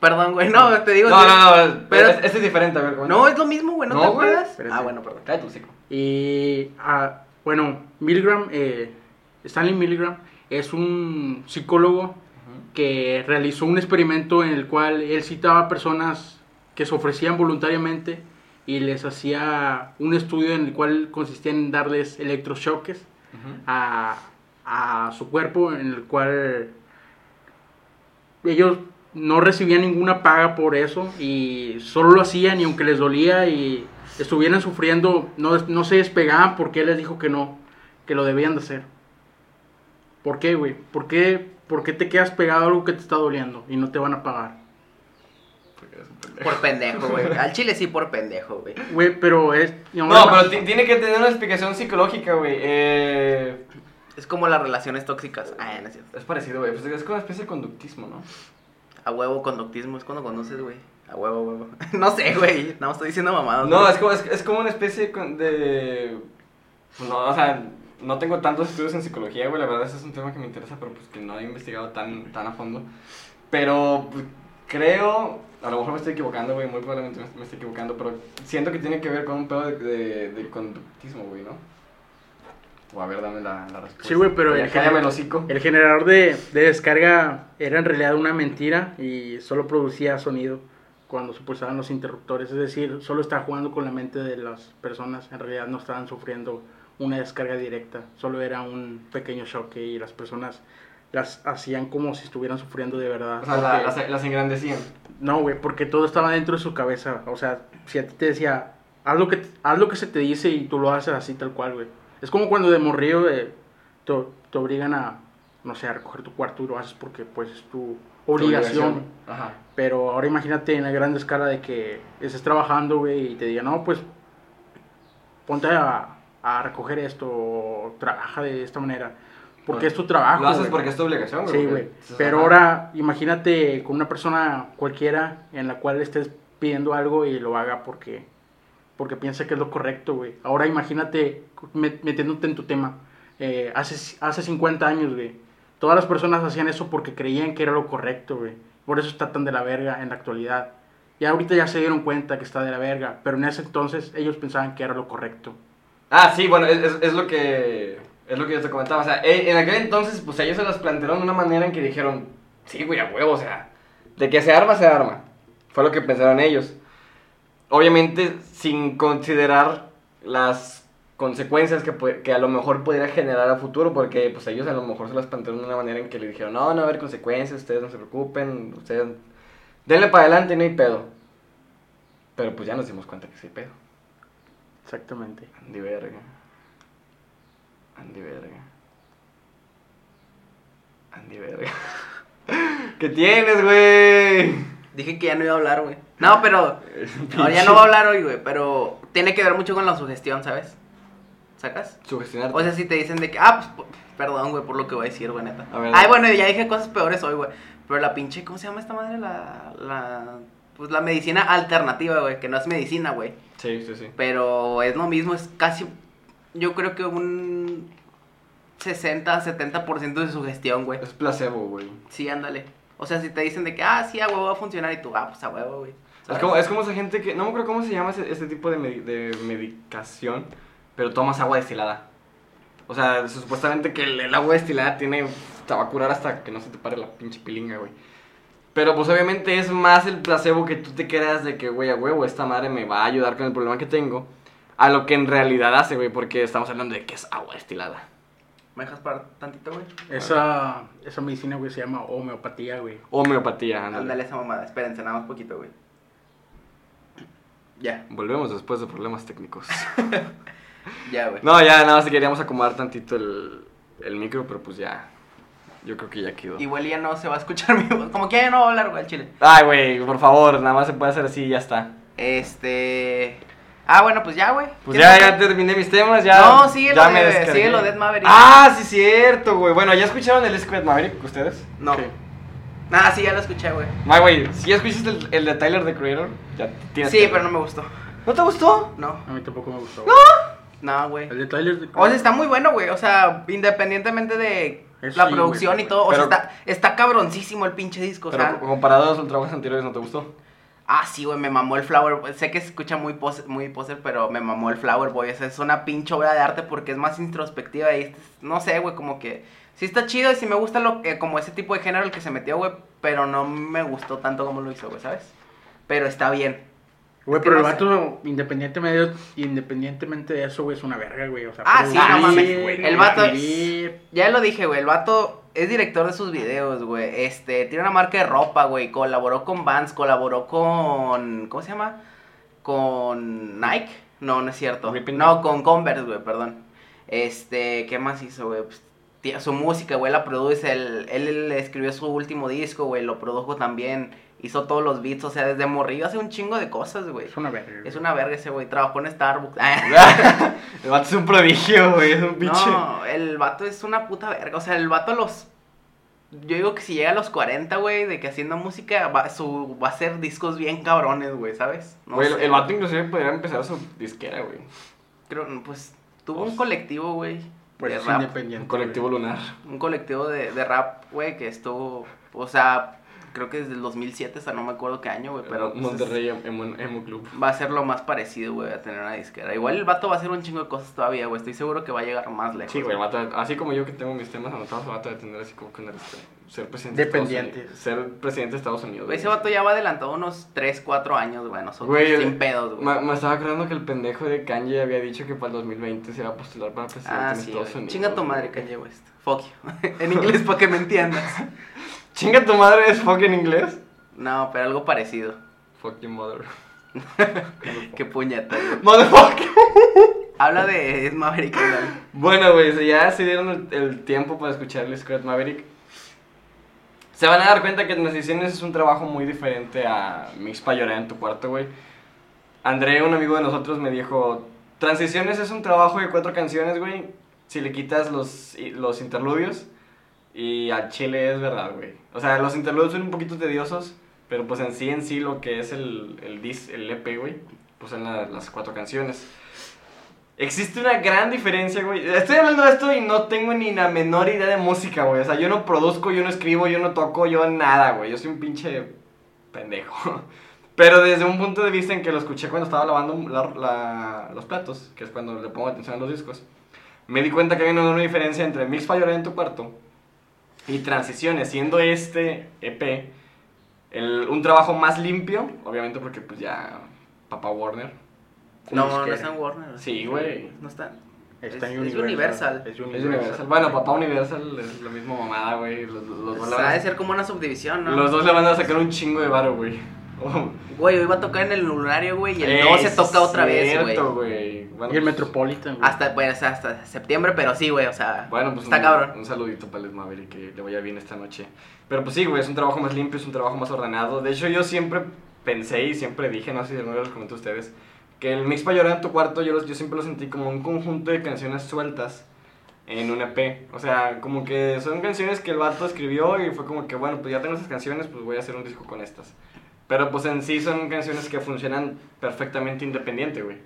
Perdón, güey, no, te digo. No, no, no, Pero- pero este es diferente, a ver. No, es lo mismo, güey, ¿no, No, te güey. acuerdas? Espérate. Ah, bueno, perdón. Cállate tu. Y, ah, bueno, Milgram, eh, Stanley Milgram, es un psicólogo que realizó un experimento en el cual él citaba a personas que se ofrecían voluntariamente y les hacía un estudio en el cual consistía en darles electrochoques a, a su cuerpo, en el cual ellos no recibían ninguna paga por eso y solo lo hacían y aunque les dolía y estuvieran sufriendo, no, no se despegaban porque él les dijo que no, que lo debían de hacer. ¿Por qué, güey? ¿Por qué, ¿Por qué te quedas pegado a algo que te está doliendo y no te van a pagar? Porque eres un pendejo. Por pendejo, güey. Al chile sí por pendejo, güey. Güey, pero es... No, pero ti- tiene que tener una explicación psicológica, güey. Eh, Es como las relaciones tóxicas. Ah, no es cierto. es parecido, güey. Pues es como una especie de conductismo, ¿no? A huevo conductismo es cuando conoces, güey. A huevo, huevo. no sé, güey. No, estoy diciendo mamadas. No, es como, es, es como una especie con- de... No, o sea, no tengo tantos estudios en psicología, güey. La verdad, ese es un tema que me interesa, pero pues que no he investigado tan, tan a fondo. Pero pues, creo... A lo mejor me estoy equivocando, güey. Muy probablemente me, me estoy equivocando, pero siento que tiene que ver con un pedo de, de, de conductismo, güey, ¿no? O a ver, dame la, la respuesta. Sí, güey, pero el, gener- el generador de, de descarga era en realidad una mentira y solo producía sonido cuando se pulsaban los interruptores. Es decir, solo estaba jugando con la mente de las personas. En realidad no estaban sufriendo una descarga directa. Solo era un pequeño choque y las personas las hacían como si estuvieran sufriendo de verdad. O sea, la- las, las engrandecían. No, güey, porque todo estaba dentro de su cabeza. O sea, si a ti te decía, haz lo que, haz lo que se te dice y tú lo haces así tal cual, güey. Es como cuando de morrillo eh, te, te obligan a, no sé, a recoger tu cuarto y lo haces porque pues es tu obligación. Ajá. Pero ahora imagínate en la gran escala de que estés trabajando, güey, y te digan, no, pues ponte a, a recoger esto, o trabaja de esta manera. Porque es tu trabajo. Lo haces porque es tu obligación, güey. Sí, güey. Pero ahora imagínate con una persona cualquiera en la cual estés pidiendo algo y lo haga porque, porque piensa que es lo correcto, güey. Ahora imagínate met- metiéndote en tu tema. Eh, hace, hace 50 años, güey. Todas las personas hacían eso porque creían que era lo correcto, güey. Por eso está tan de la verga en la actualidad. Y ahorita ya se dieron cuenta que está de la verga. Pero en ese entonces ellos pensaban que era lo correcto. Ah, sí, bueno, es, es, es lo que es lo que yo te comentaba. O sea, en aquel entonces, pues ellos se las plantearon de una manera en que dijeron, sí, güey, a huevo, o sea, de que se arma, se arma. Fue lo que pensaron ellos. Obviamente, sin considerar las consecuencias que, a lo mejor pudiera generar a futuro, porque pues ellos a lo mejor se las plantearon de una manera en que le dijeron, no, no va a haber consecuencias, ustedes no se preocupen, ustedes denle para adelante, no hay pedo. Pero pues ya nos dimos cuenta que sí hay pedo. Exactamente. Andy verga. Andy verga. Andy verga. ¿Qué tienes, güey? Dije que ya no iba a hablar, güey. No, pero. No, ya no va a hablar hoy, güey. Pero tiene que ver mucho con la sugestión, ¿sabes? ¿Sacas? Sugestionarte. O sea, si te dicen de que. Ah, pues. Perdón, güey, por lo que voy a decir, güey, neta. A ver, Ay, bueno, ya dije cosas peores hoy, güey. Pero la pinche. ¿Cómo se llama esta madre? La. la pues la medicina alternativa, güey. Que no es medicina, güey. Sí, sí, sí. Pero es lo mismo, es casi. Yo creo que un. 60, 70% de sugestión, güey. Es placebo, güey. Sí, ándale. O sea, si te dicen de que, ah, sí, a huevo va a funcionar y tú, ah, pues a huevo, güey. Es como, es como esa gente que. No me acuerdo cómo se llama ese- este tipo de, de medicación, pero tomas agua destilada. O sea, supuestamente que el, el agua destilada tiene. Te va a curar hasta que no se te pare la pinche pilinga, güey. Pero pues obviamente es más el placebo que tú te creas de que, güey, a huevo, esta madre me va a ayudar con el problema que tengo. A lo que en realidad hace, güey, porque estamos hablando de que es agua destilada. ¿Me dejas para tantito, güey? Esa, esa medicina, güey, se llama homeopatía, güey. Homeopatía, ándale. Ándale esa mamada, espérense, nada más poquito, güey. Ya, Volvemos después de problemas técnicos. ya, güey. No, ya nada más queríamos acomodar tantito el, el micro, pero pues ya. Yo creo que ya quedó. Igual ya no se va a escuchar mi voz. Como que ya no va a hablar, güey, al chile. Ay, güey, por favor, nada más se puede hacer así y ya está. Este. Ah, bueno, pues ya, güey. Pues ¿Qué ya, ya terminé mis temas, ya. No, síguelo ya de- me descargué. síguelo de Ed Maverick. Ah, sí, cierto, güey. Bueno, ¿ya escucharon el Squid Maverick ustedes? No. Sí. Ah, sí, ya lo escuché, güey. No, güey, si ya escuchaste el, el de Tyler the Creator, ya tienes Sí, que- pero no me gustó. ¿No te gustó? No, A mí tampoco me gustó. no, güey. El de Tyler, de- O sea, está muy bueno, güey. O sea, independientemente de Eso la sí, producción y todo. O sea, está, está cabroncísimo el pinche disco. O Pero sea, co- comparado a los trabajos anteriores, ¿no te gustó? Ah, sí, güey, me mamó el Flower. Sé que se escucha muy poser, muy poser, pero me mamó el Flower Boy. O sea, es una pinche obra de arte porque es más introspectiva y este es- no sé, güey, como que sí está chido y sí me gusta lo que, como ese tipo de género el que se metió, güey, pero no me gustó tanto como lo hizo, güey, ¿sabes? Pero está bien. Güey, pero el vato, independientemente de, independientemente de eso, güey, es una verga, güey. O sea, Ah, sí, no mames, el vato-. Ya lo dije, güey, el vato es director de sus videos, güey. Este, tiene una marca de ropa, güey. Colaboró con Vans, colaboró con. ¿Cómo se llama? Con Nike. No, no es cierto. Ripping No, con Converse, güey, perdón. Este, ¿qué más hizo, güey? Pues, tía- su música, güey, la produce. Él, él, él escribió su último disco, güey, lo produjo también. Hizo todos los beats, o sea, desde morrillo hace un chingo de cosas, güey. Es una verga. güey. Es una verga ese, güey. Trabajó en Starbucks. el vato es un prodigio, güey, es un pinche. No, el vato es una puta verga. O sea, el vato a los. Yo digo que si llega a los 40, güey, de que haciendo música va, su, va a hacer discos bien cabrones, güey, ¿sabes? No Güey, sé, el vato inclusive podría empezar su disquera, güey. Creo, pues tuvo Pues- un colectivo, güey, Pues de es rap. independiente. Un colectivo güey. lunar. Un colectivo de, de rap, güey, que estuvo. O sea, creo que desde el 2007 hasta no me acuerdo qué año, güey, pero. pues, Monterrey Emo, Emo Club. Va a ser lo más parecido, güey, a tener una disquera. Igual el vato va a hacer un chingo de cosas todavía, güey. Estoy seguro que va a llegar más lejos. Sí, güey, el vato, así como yo que tengo mis temas anotados, el vato de tener así como que una lista, ser presidente Dependiente. de Estados Unidos. Ser presidente de Estados Unidos. Güey, ese vato ya va adelantado unos 3, 4 años, güey, nosotros. Güey, el- sin pedos, güey. Me, me estaba acordando que el pendejo de Kanye había dicho que para el 2020 se iba a postular para presidente Ah, en sí, Estados güey. Unidos. Chinga tu madre. Kanye West. Fuck you. en inglés, para que me entiendas. Chinga tu madre es fuck en inglés. No, pero algo parecido. Fuck your mother. Qué puñeta, güey. Motherfucker. Habla de Maverick. Bueno, güey, si ya se dieron el, el tiempo para escuchar el Scott Maverick. Se van a dar cuenta que Transiciones es un trabajo muy diferente a Mix pa' llorar en tu cuarto, güey. André, un amigo de nosotros, me dijo: Transiciones es un trabajo de cuatro canciones, güey. Si le quitas los, los interludios. Y al chile es verdad, güey. O sea, los interludios son un poquito tediosos. Pero pues en sí, en sí, lo que es el, el, dis, el EP, güey. Pues son la- las cuatro canciones. Existe una gran diferencia, güey. Estoy hablando de esto y no tengo ni la menor idea de música, güey. O sea, yo no produzco, yo no escribo, yo no toco, yo nada, güey. Yo soy un pinche pendejo. Pero desde un punto de vista en que lo escuché cuando estaba lavando la- la- los platos, que es cuando le pongo atención a los discos, me di cuenta que hay una, una diferencia entre Mix llorar en tu cuarto y Transiciones, siendo este EP el- un trabajo más limpio, obviamente porque pues ya Papá Warner No, no está en Warner. Sí, güey. No está. Está Es- en es Universal. Universal. Es Universal. Universal. Bueno, Papá Universal es la misma mamada, güey. Los, los, dos Pues le ha van de a- ser como una subdivisión, ¿no? los dos le van a sacar un chingo de varo, güey. Oh. Güey, hoy va a tocar en el lunario, güey, y el 12 sí toca otra vez, güey. Bueno, Y el pues- Metropolitan, güey. Hasta, bueno, o sea, hasta septiembre, pero sí, güey, o sea, Bueno, pues está un, cabrón. un saludito para Les Maverick, que le vaya bien esta noche. Pero pues sí, güey, es un trabajo más limpio, es un trabajo más ordenado. De hecho, yo siempre pensé y siempre dije, no sé si alguna los comenté a ustedes, que el Mix para llorar en tu cuarto, yo, los- yo siempre lo sentí como un conjunto de canciones sueltas en un EP. O sea, como que son canciones que el vato escribió y fue como que, bueno, pues ya tengo esas canciones, pues voy a hacer un disco con estas. Pero pues en sí son canciones que funcionan perfectamente independiente, güey.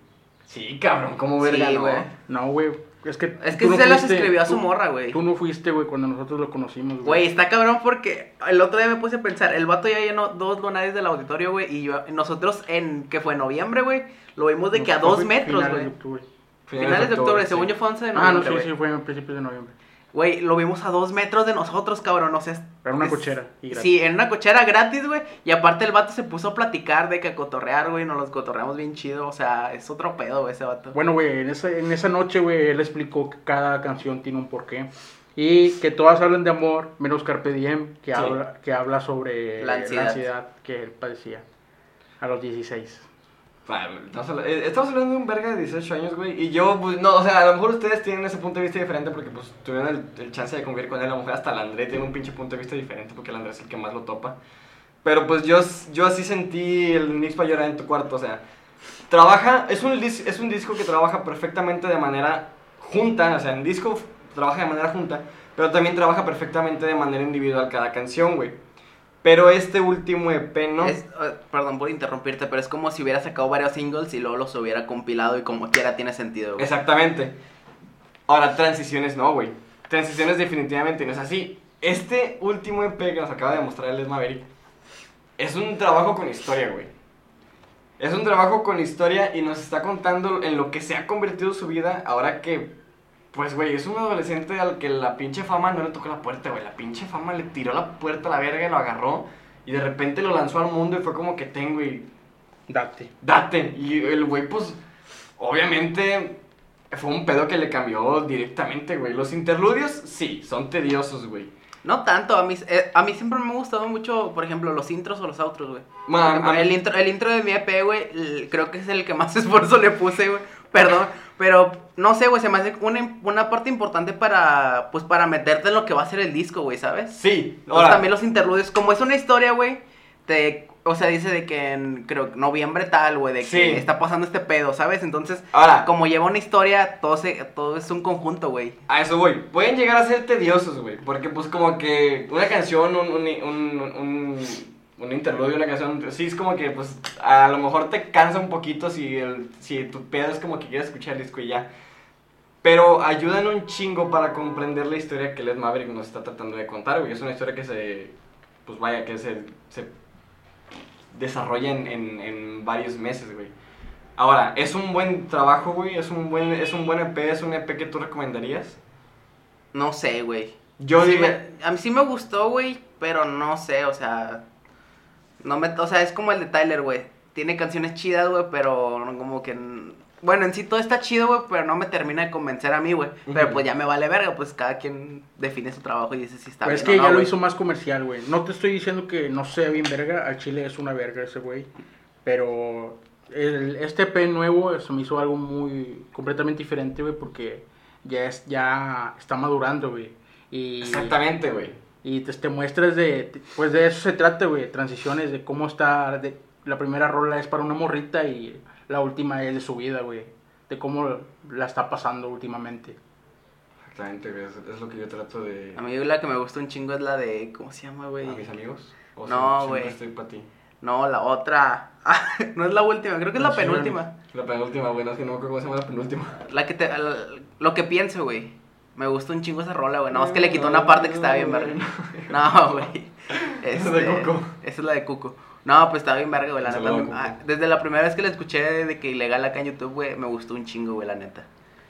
Sí, cabrón, como verga, Sí, ¿no? güey. No, güey. Es que. Es que tú sí no se las fuiste- escribió a su tú- morra, güey. Tú no fuiste, güey, cuando nosotros lo conocimos, Güey, está cabrón porque el otro día me puse a pensar, el vato ya llenó dos lunares del auditorio, güey, y yo, nosotros en, que fue noviembre, güey, lo vimos de que a dos metros, finales güey. de octubre. Finales de octubre, sí. según yo fue 11 de Ah, no, noviembre, sí, güey. sí, fue a principios de noviembre. Güey, lo vimos a dos metros de nosotros, cabrón, o sea... Era una es- cochera. Y gratis. Sí, en una cochera gratis, güey. Y aparte el vato se puso a platicar de que a cotorrear, güey. Nos los cotorreamos bien chido. O sea, es otro pedo, güey, ese vato. Bueno, güey, en esa, en esa noche, güey, él explicó que cada canción tiene un porqué. Y que todas hablan de amor, menos Carpe Diem, que, Sí. habla, que habla sobre La ansiedad. que él padecía a los 16. Eh, estamos hablando de un verga de 18 años, güey. Y yo, pues, no, o sea, a lo mejor ustedes tienen ese punto de vista diferente porque, pues, tuvieron el, el chance de convivir con él. A lo mejor hasta el André tiene un pinche punto de vista diferente porque el André es el que más lo topa. Pero, pues, yo, yo así sentí el Mix para llorar en tu cuarto, o sea. Trabaja, es un, es un disco que trabaja perfectamente de manera junta, o sea, en disco trabaja de manera junta, pero también trabaja perfectamente de manera individual cada canción, güey. Pero este último EP, ¿no? Es, eh, perdón por interrumpirte, pero es como si hubiera sacado varios singles y luego los hubiera compilado y como quiera tiene sentido, güey. Exactamente. Ahora, transiciones no, güey. Transiciones definitivamente no es así. Este último EP que nos acaba de mostrar el Les Maverick es un trabajo con historia, güey. Es un trabajo con historia y nos está contando en lo que se ha convertido su vida ahora que, pues, güey, es un adolescente al que la pinche fama no le tocó la puerta, güey. La pinche fama le tiró la puerta a la verga y lo agarró y de repente lo lanzó al mundo y fue como que tengo y Date. date. Y el güey, pues, obviamente fue un pedo que le cambió directamente, güey. Los interludios, sí, son tediosos, güey. No tanto, a mí, eh, a mí siempre me ha gustado mucho, por ejemplo, los intros o los outros, güey. Ejemplo, el, intro, el intro de mi EP, güey, creo que es el que más esfuerzo le puse, güey. Perdón, pero no sé, güey, se me hace una, una parte importante para, pues, para meterte en lo que va a ser el disco, güey, ¿sabes? Sí, ahora, también los interludios, como es una historia, güey, te, o sea, dice de que en, creo, noviembre tal, güey, de que Sí. está pasando este pedo, ¿sabes? Entonces, ahora, como lleva una historia, todo, se, todo es un conjunto, güey. a eso voy. Pueden llegar a ser tediosos, güey. Porque, pues, como que una canción, un, un, un, un, un interludio, una canción, sí, es como que, pues, a lo mejor te cansa un poquito si, el, si tu pedo es como que quieres escuchar el disco y ya. Pero ayudan un chingo para comprender la historia que Led Maverick nos está tratando de contar, güey. Es una historia que se, pues vaya, que se, se desarrolla en, en, en varios meses, güey. Ahora, es un buen trabajo, güey. Es un buen, es un buen EP, es un EP que tú recomendarías. No sé, güey. Yo Sí me- a mí sí me gustó, güey, pero no sé, o sea, no me, o sea, es como el de Tyler, güey. Tiene canciones chidas, güey, pero no como que, bueno, en sí todo está chido, güey, pero no me termina de convencer a mí, güey. Pero pues ya me vale verga, pues cada quien define su trabajo y dice si está Pero es bien que o no, ya lo hizo más comercial, güey. No te estoy diciendo que no sea bien verga. Al Chile es una verga ese güey. Pero el, este EP nuevo se me hizo algo muy completamente diferente, güey, porque ya es ya está madurando, güey. Y Exactamente, güey. Y te, te muestras de pues de eso se trata, güey, transiciones de cómo está de la primera rola es para una morrita y la última es de su vida, güey, de cómo la está pasando últimamente. Exactamente, güey. Es, es lo que yo trato de. A mí la que me gusta un chingo es la de, ¿cómo se llama, güey? ¿A mis amigos? ¿O No, güey. estoy para ti. No, la otra. Ah, no es la última, creo que es la penúltima. La penúltima, güey. No es que no me acuerdo cómo se llama la penúltima. La que te. la- lo que pienso, güey. Me gusta un chingo esa rola, güey. No, es que le quitó una parte que estaba bien verga. No, güey. Esa es de Este, Cuco. Esa es la de Cuco. No, pues estaba bien verga, güey. La neta. ah, desde la primera vez que la escuché de que ilegal acá en YouTube, güey, me gustó un chingo, güey, la neta.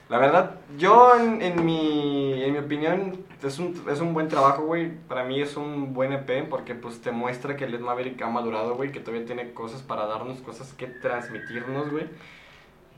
La verdad, yo en, en mi, en mi opinión es un, es un buen trabajo, güey. Para mí es un buen EP porque pues te muestra que Led Maverick ha madurado, güey. Que todavía tiene cosas para darnos, cosas que transmitirnos, güey.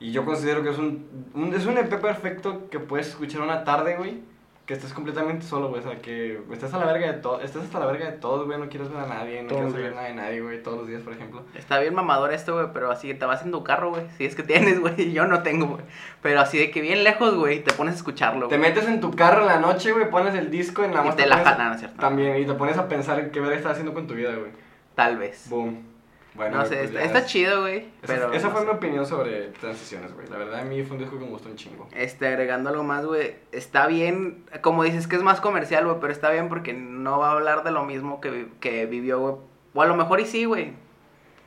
Y yo considero que es un, un- es un EP perfecto que puedes escuchar una tarde, güey. Que estés completamente solo, güey. O sea, que estés a la verga de todo, estés hasta la verga de todos, güey. No quieres ver a nadie, no quieres saber nada de nadie, güey. Todos los días, por ejemplo. Está bien mamador esto, güey, pero así te vas en tu carro, güey. Si es que tienes, güey. Yo no tengo, güey. Pero así de que bien lejos, güey, te pones a escucharlo, Te güey. metes en tu carro en la noche, güey, pones el disco en la Y te la jalan, ¿no es cierto? También, y te pones a pensar en qué verga estás haciendo con tu vida, güey. Tal vez. Boom. Bueno, no sé, pues está, ya está es- chido, güey. Esa, esa no fue sé. mi opinión sobre transiciones, güey. La verdad, a mí fue un disco que me gustó un chingo. Este, agregando algo más, güey, está bien, como dices que es más comercial, güey, pero está bien porque no va a hablar de lo mismo que, que vivió, güey. O a lo mejor y sí, güey.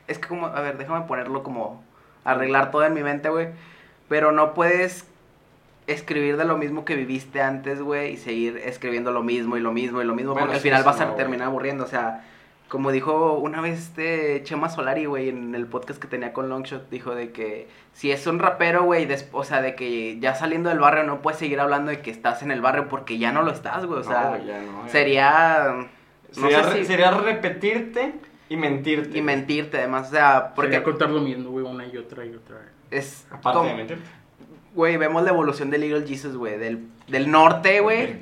Es que como, a ver, déjame ponerlo como, arreglar todo en mi mente, güey. Pero no puedes escribir de lo mismo que viviste antes, güey, y seguir escribiendo lo mismo y lo mismo y lo mismo, Bueno, porque al final vas a no, terminar aburriendo, o sea... Como dijo una vez este Chema Solari, güey, en el podcast que tenía con Longshot, dijo de que si es un rapero, güey, o sea, de que ya saliendo del barrio no puedes seguir hablando de que estás en el barrio porque ya no lo estás, güey, o No, sea, güey, ya no, ya. sería... No Sería, sé re- si- sería repetirte y mentirte. Y mentirte, además, o sea, porque Porque contar lo mismo, güey, una y otra y otra. es... Aparte como- de mentirte. Güey, vemos la evolución de Little Jesus, güey, del, del norte, güey,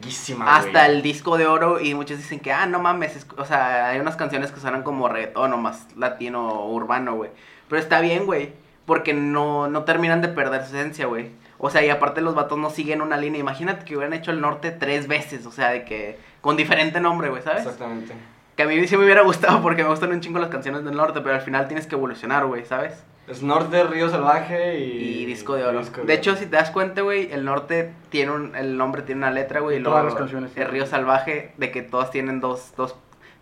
hasta el disco de oro y muchos dicen que, ah, no mames, es- o sea, hay unas canciones que suenan como reggaetón o más latino urbano, güey. Pero está bien, güey, porque no, no terminan de perder su esencia, güey. O sea, y aparte los vatos no siguen una línea. Imagínate que hubieran hecho el norte tres veces, o sea, de que con diferente nombre, güey, ¿sabes? Exactamente. Que a mí sí me hubiera gustado porque me gustan un chingo las canciones del norte, pero al final tienes que evolucionar, güey, ¿sabes? Es Norte, Río Salvaje y... Y disco de oro. disco de hecho, si te das cuenta, güey, el norte tiene un, el nombre tiene una letra, güey. y Todas luego las canciones, sí. El río salvaje, de que todas tienen dos, dos,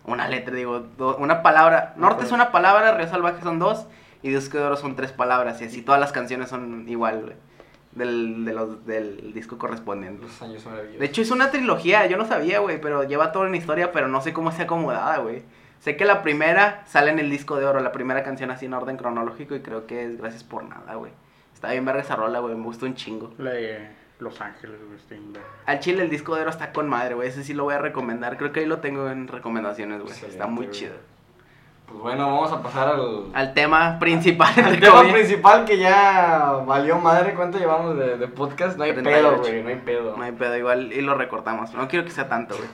una letra, digo, do- una palabra. Norte es una palabra, río salvaje son dos, y disco de oro son tres palabras, y así todas las canciones son igual, güey. Del, de los, del disco correspondiente. Los años maravillosos. De hecho, es una trilogía, yo no sabía, güey, pero lleva toda una historia, pero no sé cómo se acomodada, güey. Sé que la primera sale en el disco de oro, la primera canción así en orden cronológico, y creo que es Gracias por Nada, güey. Está bien verga esa rola, güey, me gustó un chingo. La de Los Ángeles, güey. Al chile el disco de oro está con madre, güey, ese sí lo voy a recomendar, creo que ahí lo tengo en recomendaciones, güey. Está muy güey. chido. Pues bueno, vamos a pasar al... Al tema principal. El entre tema principal que ya valió madre, ¿cuánto llevamos de, de podcast? No hay 38. pedo, güey, no hay pedo. No hay pedo, igual y lo recortamos. No quiero que sea tanto, güey.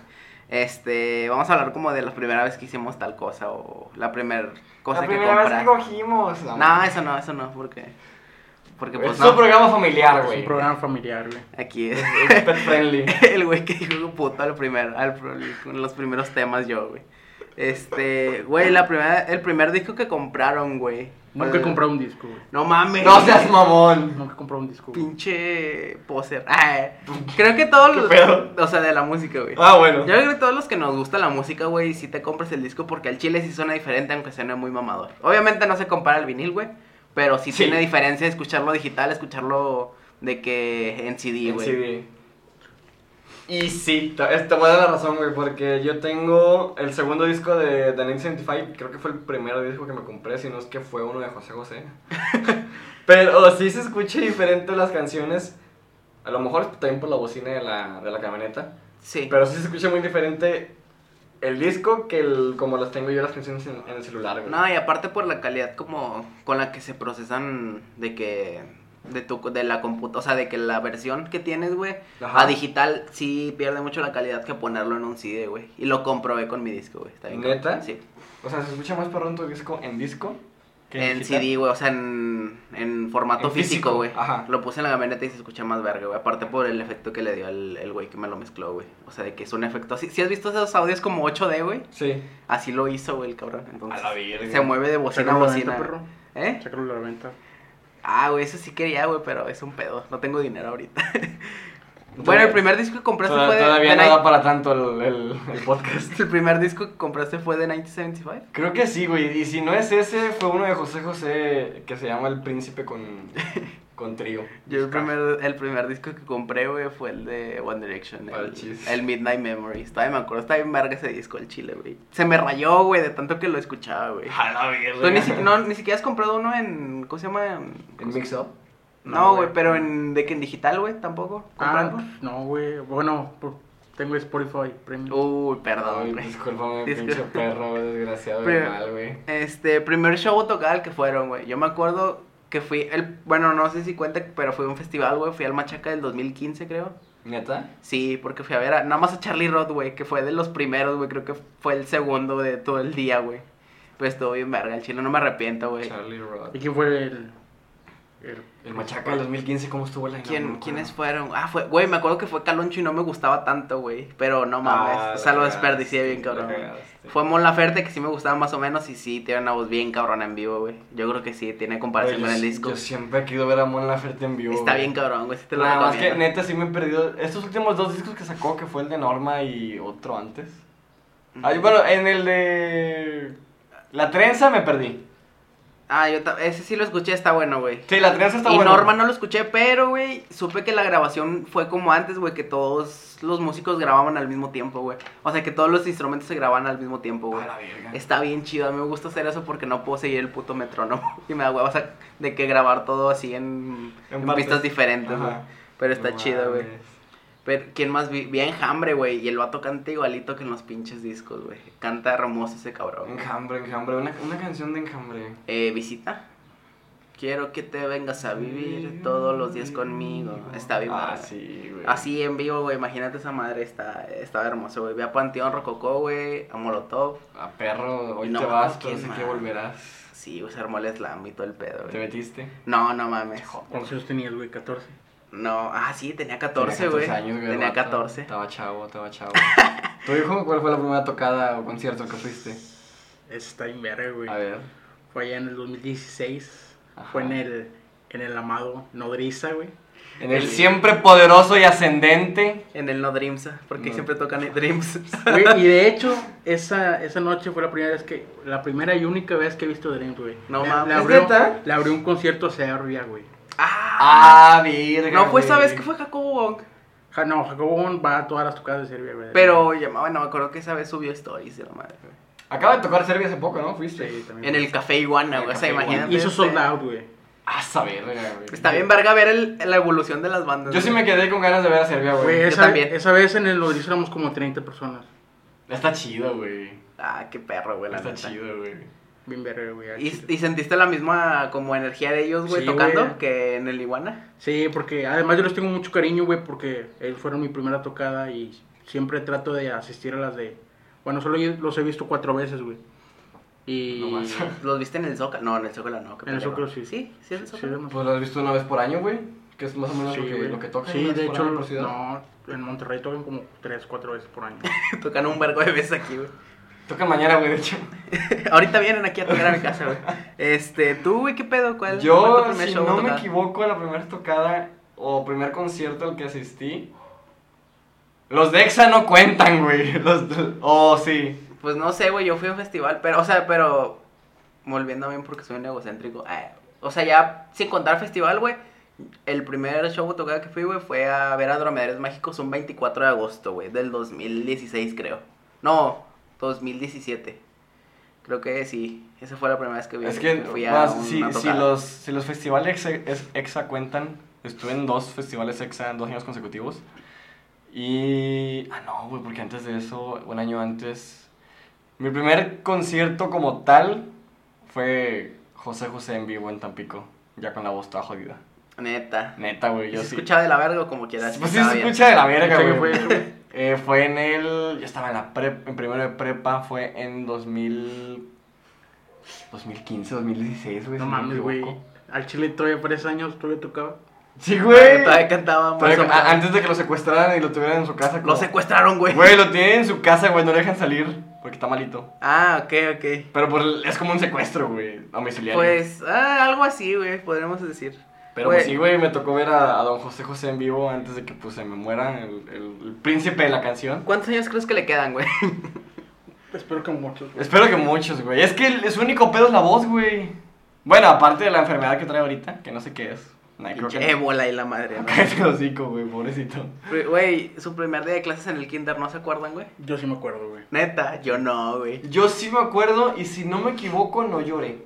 Este, vamos a hablar como de la primera vez que hicimos tal cosa o la primera cosa la que primera vez que cogimos. No, eso no, eso no, porque porque pues es no. un programa familiar, Es güey. un programa familiar, güey. Aquí es Es pet friendly. el güey que dijo puto al primer al los primeros temas yo, güey. Este, güey, la primera el primer disco que compraron, güey. Nunca he comprado un disco, güey. No mames. No seas mamón. Nunca he comprado un disco, güey. pinche poser. Ah, creo que todos ¿Qué los pedo? o sea, de la música, güey. Ah, bueno. Yo creo que todos los que nos gusta la música, güey, si te compras el disco porque al chile sí suena diferente, aunque suene muy mamador. Obviamente no se compara al vinil, güey, pero sí, Sí. tiene diferencia escucharlo digital, escucharlo de que en CD, En güey. CD. Y sí, te, voy a dar la razón, güey, porque yo tengo el segundo disco de The 1975, creo que fue el primer disco que me compré, si no es que fue uno de José José. Pero sí se escucha diferente las canciones, a lo mejor también por la bocina de la, de la camioneta, Sí. pero sí se escucha muy diferente el disco que el, como las tengo yo las canciones en, en el celular, güey. No, y aparte por la calidad como con la que se procesan de que de tu de la computadora, o sea, de que la versión que tienes, güey, a digital sí pierde mucho la calidad que ponerlo en un CD, güey. Y lo comprobé con mi disco, güey. Está bien. ¿Neta? Sí. O sea, se escucha más perrón tu disco en disco ¿Qué, En digital? CD, güey, o sea, en, en formato En físico, güey. ajá. Lo puse en la camioneta y se escucha más verga, güey. Aparte por el efecto que le dio el el güey que me lo mezcló, güey. O sea, de que es un efecto así. Si has visto esos audios como 8D, güey, Sí. así lo hizo, güey, el cabrón. Entonces, A la verga. se mueve de bocina a bocina. venta, perro. ¿Eh? Sácalo a la venta. Ah, güey, eso sí quería, güey, pero es un pedo. No tengo dinero ahorita. bueno, el primer disco que compraste Toda- fue de. Todavía no da para tanto el, el, el podcast. El primer disco que compraste fue de 1975. Creo que sí, güey. Y si no es ese, fue uno de José José que se llama El Príncipe con, con trío. Yo el primer, el primer disco que compré, güey, fue el de One Direction. El, el Midnight Memories. Todavía me acuerdo, está bien verga ese disco, el chile, güey. Se me rayó, güey, de tanto que lo escuchaba, güey. A la. Tú ni, si- no, ni siquiera has comprado uno en. ¿Cómo se llama? En, ¿En Mix Up? No, güey, pero en. ¿De que en digital, güey? Tampoco. Ah, no, güey. Bueno, tengo Spotify Premium. Uy, Ay, perdón, güey. discúlpame, pinche perro, desgraciado de Pero- mal, güey. Este, primer show total que fueron, güey. Yo me acuerdo que fui, el, bueno, no sé si cuenta, pero fui a un festival, güey. Fui al Machaca del 2015, creo. ¿Neta? Sí, porque fui a ver a, nada más a Charlie Roth, güey, que fue de los primeros, güey. Creo que fue el segundo de todo el día, güey. Pues estuvo bien verga, el chino no me arrepiento, güey. Charlie Roth. ¿Y quién fue el, el- El Machaca del 2015, ¿cómo estuvo la ¿Quién, ¿Quiénes fueron? Ah, fue, güey, me acuerdo que fue Caloncho y no me gustaba tanto, güey. Pero no mames, Ah, o sea, lo desperdicié bien, cabrón. Fue Mon Laferte, que sí me gustaba más o menos, y sí, tiene una voz bien cabrón en vivo, güey. Yo creo que sí, tiene comparación con el disco. Yo siempre he querido ver a Mon Laferte en vivo. Está bien cabrón, güey, sí te lo Nada más que neta sí me he perdido. Estos últimos dos discos que sacó, que fue el de Norma y otro antes. Ay, bueno, en el de. La trenza me perdí. Ah, yo ese sí lo escuché, está bueno, güey. Sí, la trenza está Y buena. Norma no lo escuché, pero, güey, supe que la grabación fue como antes, güey, que todos los músicos grababan al mismo tiempo, güey. O sea, que todos los instrumentos se grababan al mismo tiempo, güey. Está bien chido, a mí me gusta hacer eso porque no puedo seguir el puto metrónomo. Y me da hueva, o sea, de que grabar todo así en, En en partes. pistas diferentes, güey. Pero está No chido, güey. Pero, ¿quién más vi? Vi a Enjambre, güey, y el vato canta igualito que en los pinches discos, güey. Canta hermoso ese cabrón. Enjambre, enjambre. Una, una canción de enjambre. Eh, visita. Quiero que te vengas a vivir todos los días conmigo. Está bien, Ah, sí, güey. Así en vivo, güey. Imagínate esa madre. Está, estaba hermoso, güey. Vi a Panteón Rococó, güey. A Molotov. A perro, hoy No, te vas, pero ¿quién sé que volverás. Sí, güey, se armó el slam y todo el pedo, ¿Te güey. metiste? No, no mames. ¿Cuántos años tenías, güey? 14. No, ah, sí, tenía 14, Tenía güey. 14 años, güey, el Tenía vato. 14. Estaba chavo, estaba chavo. ¿Tu hijo cuál fue la primera tocada o concierto que fuiste? Ese está verga, güey. A ver. Fue allá en el 2016. Ajá. Fue en el, en el amado Nodriza, güey. En el siempre poderoso y ascendente. En el No Dreams, porque No. siempre tocan Dreams. Güey, y de hecho, esa, esa noche fue la primera vez que, la primera y única vez que he visto Dreams, güey. No mames. le ¿Es abrió, le abrió un concierto a Serbia, güey. Ah, Ah, virga. no fue esa güey. vez que fue Jacobo Wong. Ja, no, Jacobón va a todas las tocadas de Serbia, güey. Pero, ya, bueno, me acuerdo que esa vez subió stories y la madre, güey. Acaba de tocar Serbia hace poco, ¿no? Fuiste. Sí, también. En el Café Iguana, güey. O sea, imagínate. Hizo sold out, güey. Ah, esa verga, güey. Está bien verga ver el- la evolución de las bandas. Yo sí me quedé con ganas de ver a Serbia, Güey, también. esa vez en el Nodriza éramos como 30 personas. Está chido, güey. Ah, qué perro, güey, Está neta. chido, güey. Bien verga, güey. al ¿Y, y sentiste la misma como energía de ellos, güey, Sí, tocando güey. que en el Iguana? Sí, porque además yo les tengo mucho cariño, güey, porque ellos fueron mi primera tocada y siempre trato de asistir a las de... Bueno, solo los he visto cuatro veces, güey. Y... No más. ¿Los viste en el Zócalo? No, en el Zócalo no. En el. Zócalo sí. Sí, sí, en el Sí, Zócalo. Pues lo has visto una vez por año, güey. Que es más o menos sí, lo, que, lo que toca. Sí, de hecho, no, en Monterrey tocan como tres, cuatro veces por año. Tocan un vergo de veces aquí, güey. Tocan mañana, güey, de hecho. Ahorita vienen aquí a tocar a mi casa, güey. Este, tú, güey, ¿qué pedo? ¿Cuál fue Yo, tu primer si show no me equivoco, la primera tocada o primer concierto al que asistí. Los de EXA no cuentan, güey. Los de- Oh, sí. Pues no sé, güey, yo fui a un festival, pero, o sea, pero, volviendo bien porque soy un egocéntrico, eh, o sea, ya sin contar festival, güey, el primer show tocada que fui, güey, fue a ver a Dromedarios Mágicos un 24 de agosto, güey, del 2016, creo. No, 2017. Creo que sí, esa fue la primera vez que vi. Es que, fui a más, una si, si los, si los festivales EXA, EXA cuentan, estuve en dos festivales EXA en dos años consecutivos. Y. Ah, no, güey, porque antes de eso, un año antes. Mi primer concierto como tal fue José José en vivo en Tampico, ya con la voz toda jodida. Neta. Neta, güey, ¿Y yo se sí. escuchaba de la verga o como quieras? Pues sí, se bien. escucha de la verga, ¿Qué güey. Eh, fue en el. Yo estaba en la prep, en primero de prepa, fue en 2000. 2015, 2016, güey. No si mames, güey. Al chile todavía por esos años todavía tocaba. Sí, güey. Todavía cantaba Todavía- antes de que lo secuestraran y lo tuvieran en su casa. Lo como- secuestraron, güey. Güey, lo tienen en su casa, güey, no le dejan salir porque está malito. Ah, ok, ok. Pero por el- es como un secuestro, güey, domiciliario. Pues, ah, algo así, güey, podríamos decir. Pero pues sí, güey, me tocó ver a, a don José José en vivo antes de que pues se me muera el, el- el príncipe de la canción. ¿Cuántos años crees que le quedan, güey? Espero que muchos. güey. Espero que muchos, güey. Es que el- su único pedo es la voz, güey. Bueno, aparte de la enfermedad que trae ahorita, que no sé qué es. Nah, creo que Pinche ébola y la madre, ¿no? Cállate el hocico, güey, pobrecito. Güey, su primer día de clases en el kinder, ¿no se acuerdan, güey? Yo sí me acuerdo, güey. Neta, yo no, güey. Yo sí me acuerdo y si no me equivoco, no lloré.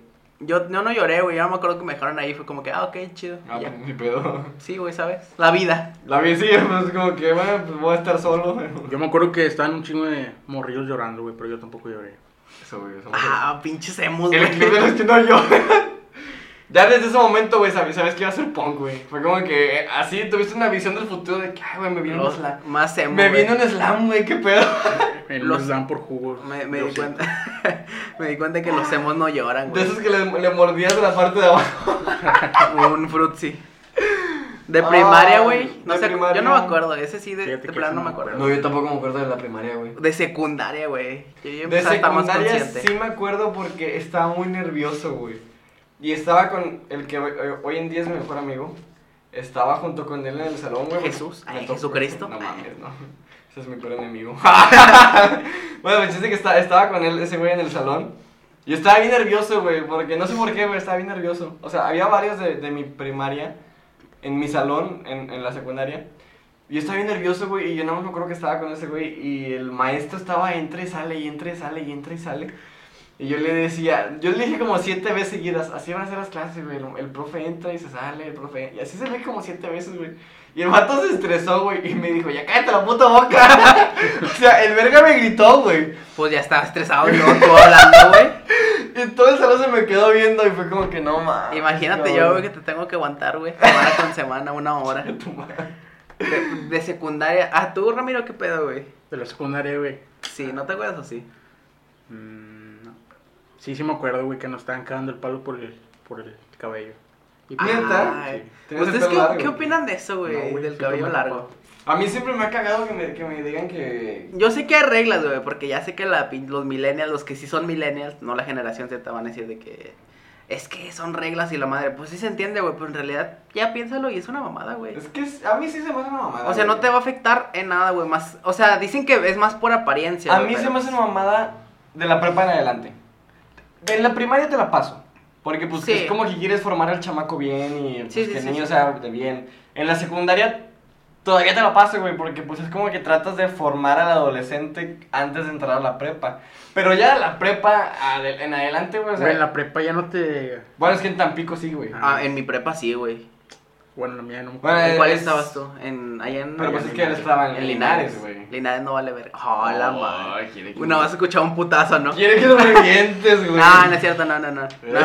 Yo, yo no lloré, güey, yo me acuerdo que me dejaron ahí, fue como que, ah, ok, chido. Ah, ya. pues, ni pedo. Sí, güey, ¿sabes? La vida. La vi sí, pues como que, bueno, pues voy a estar solo. Yo me acuerdo que estaban un chingo de morrillos llorando, güey, pero yo tampoco lloré. Eso, güey, eso. Ah, pinches emos, El güey. los que no lloran. Ya desde ese momento, güey, sabes, sabes que iba a ser punk, güey. Fue como que así tuviste una visión del futuro de que, ay, güey, me viene un Los slam. más emo, Me viene un slam, güey, qué pedo. Los- dan por jugos. Me, me di cuenta. me di cuenta que los emos no lloran, De güey. esos que le, le mordías la parte de abajo. Un frutzi. De Ah, primaria, güey. No de sé, primaria. yo no me acuerdo. Ese sí, de, Fíjate de que plano no me acuerdo. No, yo tampoco me acuerdo de la primaria, güey. De secundaria, güey. Yo De empecé a estar más secundaria consciente. sí me acuerdo porque estaba muy nervioso, güey. Y estaba con el que hoy, hoy en día es mi mejor amigo. Estaba junto con él en el salón, güey. Jesús. Me Ay, Jesucristo. No mames, no. Ese es mi peor enemigo. bueno, el chiste que estaba, estaba con él, ese güey, en el salón. Y estaba bien nervioso, güey, porque no sé por qué, güey, estaba bien nervioso. O sea, había varios de, de mi primaria en mi salón, en, en la secundaria. Y yo estaba bien nervioso, güey, y yo nada más me acuerdo que estaba con ese güey. Y el maestro estaba entra y sale, y entra y sale, y entra y sale. Y yo le decía, yo le dije como siete veces seguidas, así van a ser las clases, güey. El, el profe entra y se sale, el profe. Y así se ve como siete veces, güey. Y el vato se estresó, güey, y me dijo, ya cállate la puta boca. o sea, el verga me gritó, güey. Pues ya estaba estresado y luego tú hablando, güey. Y todo el salón se me quedó viendo y fue como que no mames. Imagínate no, yo, güey, que te tengo que aguantar, güey. Semana con semana, una hora. Tu madre. De, de secundaria. Ah, tú, Ramiro, ¿qué pedo, güey? De la secundaria, güey. Sí, ¿no te acuerdas o sí? Mm, no. Sí, sí me acuerdo, güey, que nos estaban cagando el palo por el, por el cabello. Y Ah. Sí. ¿Tienes el ¿Ustedes qué, largo? qué opinan de eso, güey? No, del cabello largo. A mí siempre me ha cagado que me, que me digan que. Yo sé que hay reglas, güey, porque ya sé que la, pin- los millennials, los que sí son millennials, no la generación Z, van a decir de que es que son reglas y la madre. Pues sí se entiende, güey, pero en realidad ya piénsalo y es una mamada, güey. Es que es- a mí sí se me hace una mamada. O sea, no te va a afectar en nada, güey, más... O sea, dicen que es más por apariencia, A güey, mí se me hace una mamada de la prepa en adelante. En la primaria te la paso. Porque pues Sí. es como que quieres formar al chamaco bien y pues, Sí, sí, que el sí, niño sí. sea de bien. En la secundaria todavía te la paso, güey, porque pues es como que tratas de formar al adolescente antes de entrar a la prepa. Pero ya la prepa en adelante, güey, o sea... Güey, en la prepa ya no te... Bueno, es que en Tampico sí, güey. Ah, en mi prepa sí, güey. Bueno, en la mía no me Bueno, acuerdo. ¿En cuál es- estabas tú? En, allá en... Pero pues en es que él estaba en, en Linares, Linares, güey. Linares no vale ver. Oh, la madre. Que- Una vez escuchaba un putazo, ¿no? Quiere que lo revientes, güey. No, no es cierto, no, no, no. no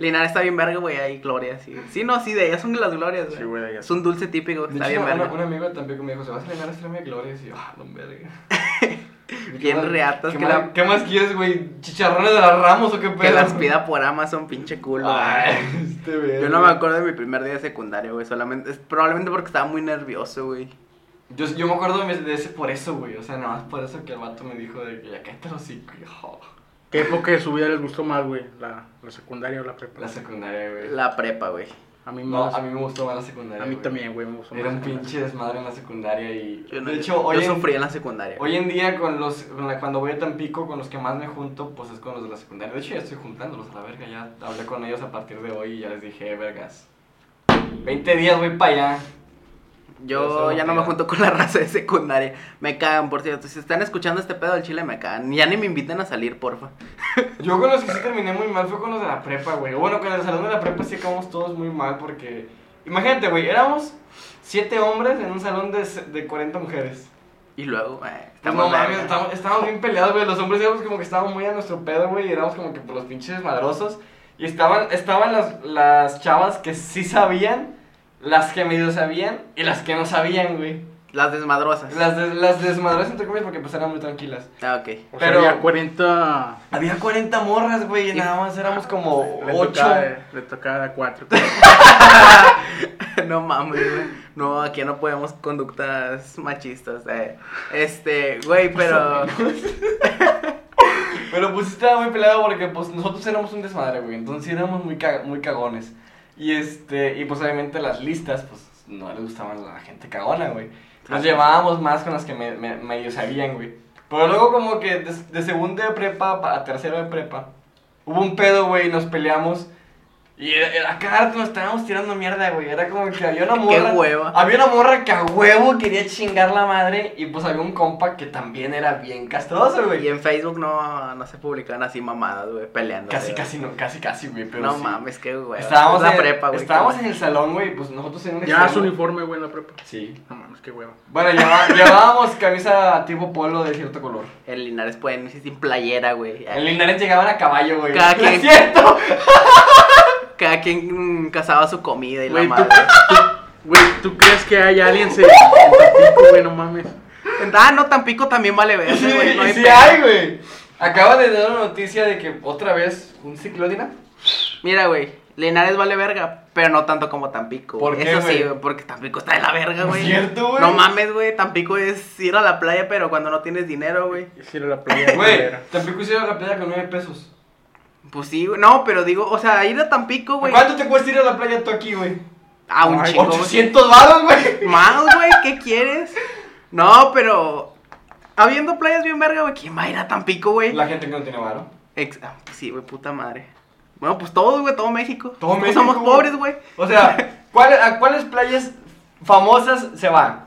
Linares está bien verga, güey, hay gloria, sí. Sí, no, sí, de ellas son las glorias, güey. Sí, güey, Es un dulce típico, De está hecho, bien verga. un amigo Tampico me dijo, se va a estrenar Estrella Gloria. Y yo, ah, no verga. Bien más- reatas, ¿qué que más, la- ¿Qué más quieres, güey? ¿Chicharrones de las Ramos o qué pedo? Que las pida por Amazon, pinche culo. Ay, este verga. Yo no me acuerdo de mi primer día de secundaria, güey. Solamente, es probablemente porque estaba muy nervioso, güey. Yo, yo me acuerdo de ese por eso, güey. O sea, nada más por eso que el vato me dijo de que ya cállate los y yo, oh, ¿Qué época de su vida les gustó más, güey? ¿La, la secundaria o la prepa? La secundaria, güey. La prepa, güey. A mí, No, más- a mí me gustó más la secundaria. a mí güey. también, güey, me gustó más Era un pinche desmadre en la secundaria y... Yo, no- de hecho, hoy yo en- sufrí en la secundaria. Hoy en día, con los, cuando voy a Tampico, con los que más me junto, pues es con los de la secundaria. De hecho, ya estoy juntándolos a la verga. Ya hablé con ellos a partir de hoy y ya les dije, "Eh, vergas. 20 días voy para allá. Yo ya no me junto con la raza de secundaria. Me cagan, por cierto. Si están escuchando este pedo del chile, me cagan. Ya ni me inviten a salir, porfa. Yo con los que sí terminé muy mal fue con los de la prepa, güey. Bueno, con el salón de la prepa sí acabamos todos muy mal porque... Imagínate, güey, éramos siete hombres en un salón de, de 40 mujeres. Y luego, eh, Pues estamos no mames, estábamos, estábamos bien peleados, güey. Los hombres éramos como que estábamos muy a nuestro pedo, güey. Y éramos como que por los pinches madrosos. Y estaban, estaban las, las chavas que sí sabían, las que medio sabían y las que no sabían, güey. Las desmadrosas. Las, des- las desmadrosas entre comillas porque pues eran muy tranquilas. Ah, ok. O Pero- sea, había 40. Había 40 morras, güey, y nada más éramos como Le 8. tocaba, le tocaba a 4. no mames, güey. No, aquí no podemos conductas machistas. eh. Este, güey, pero. Pero pues estaba muy peleado porque pues nosotros éramos un desmadre, güey. Entonces éramos muy, ca- muy cagones. Y este, y pues obviamente las listas, pues no les gustaban a la gente cagona, güey. Nos llevábamos más con las que me, me- medio sabían, güey. Pero luego como que de, de segundo de prepa pa- a tercero de prepa, hubo un pedo, güey, y nos peleamos. Y era, era- a cada rato nos estábamos tirando mierda, güey. Era como que había una Qué morra. hueva. Había una morra que a huevo quería chingar la madre. Y pues había un compa que también era bien castroso, güey. Y en Facebook no, no se publican así mamadas, güey, peleando. Casi, güey. casi, no, casi, casi, güey, pero No sí. mames, qué güey. Estábamos, la en, prepa, güey. estábamos qué en el salón, güey, pues nosotros en un Ya su uniforme, güey, en la prepa. Sí. No mames, qué hueva. Bueno, llevábamos camisa tipo polo de cierto color. En Linares pueden irse sin playera, güey. En Linares llegaban a caballo, güey. Cada ¿No quien- es cierto? Cada quien cazaba su comida y Güey, la ¿tú, madre. tú- güey, ¿tú crees que hay alguien en Tampico, güey? No mames. Ah, no, Tampico también vale ver, Sí, güey. No hay sí pedo. hay, güey. Acaba de dar una noticia de que otra vez un ciclódina. Mira, güey, Linares vale verga, pero no tanto como Tampico. ¿Por qué, Eso sí, güey? porque Tampico está de la verga, ¿No es güey. cierto, güey? No mames, güey, Tampico es ir a la playa, pero cuando no tienes dinero, güey. Es ir a la playa. Güey. Tampico hicieron la playa con 9 pesos. Pues sí. No, pero digo, o sea, ir a Tampico, güey. ¿Cuánto te cuesta ir a la playa tú aquí, güey? Ah, un Ay, güey. 800 baros, güey. Más, güey, ¿qué quieres? No, pero. Habiendo playas bien verga, güey, ¿quién va a ir a Tampico, güey? La gente que no tiene varo. Ex- ah, sí, güey, puta madre. Bueno, pues todos, güey, todo México. Todo México, somos pobres, güey. O sea, ¿cuál- ¿a cuáles playas famosas se van?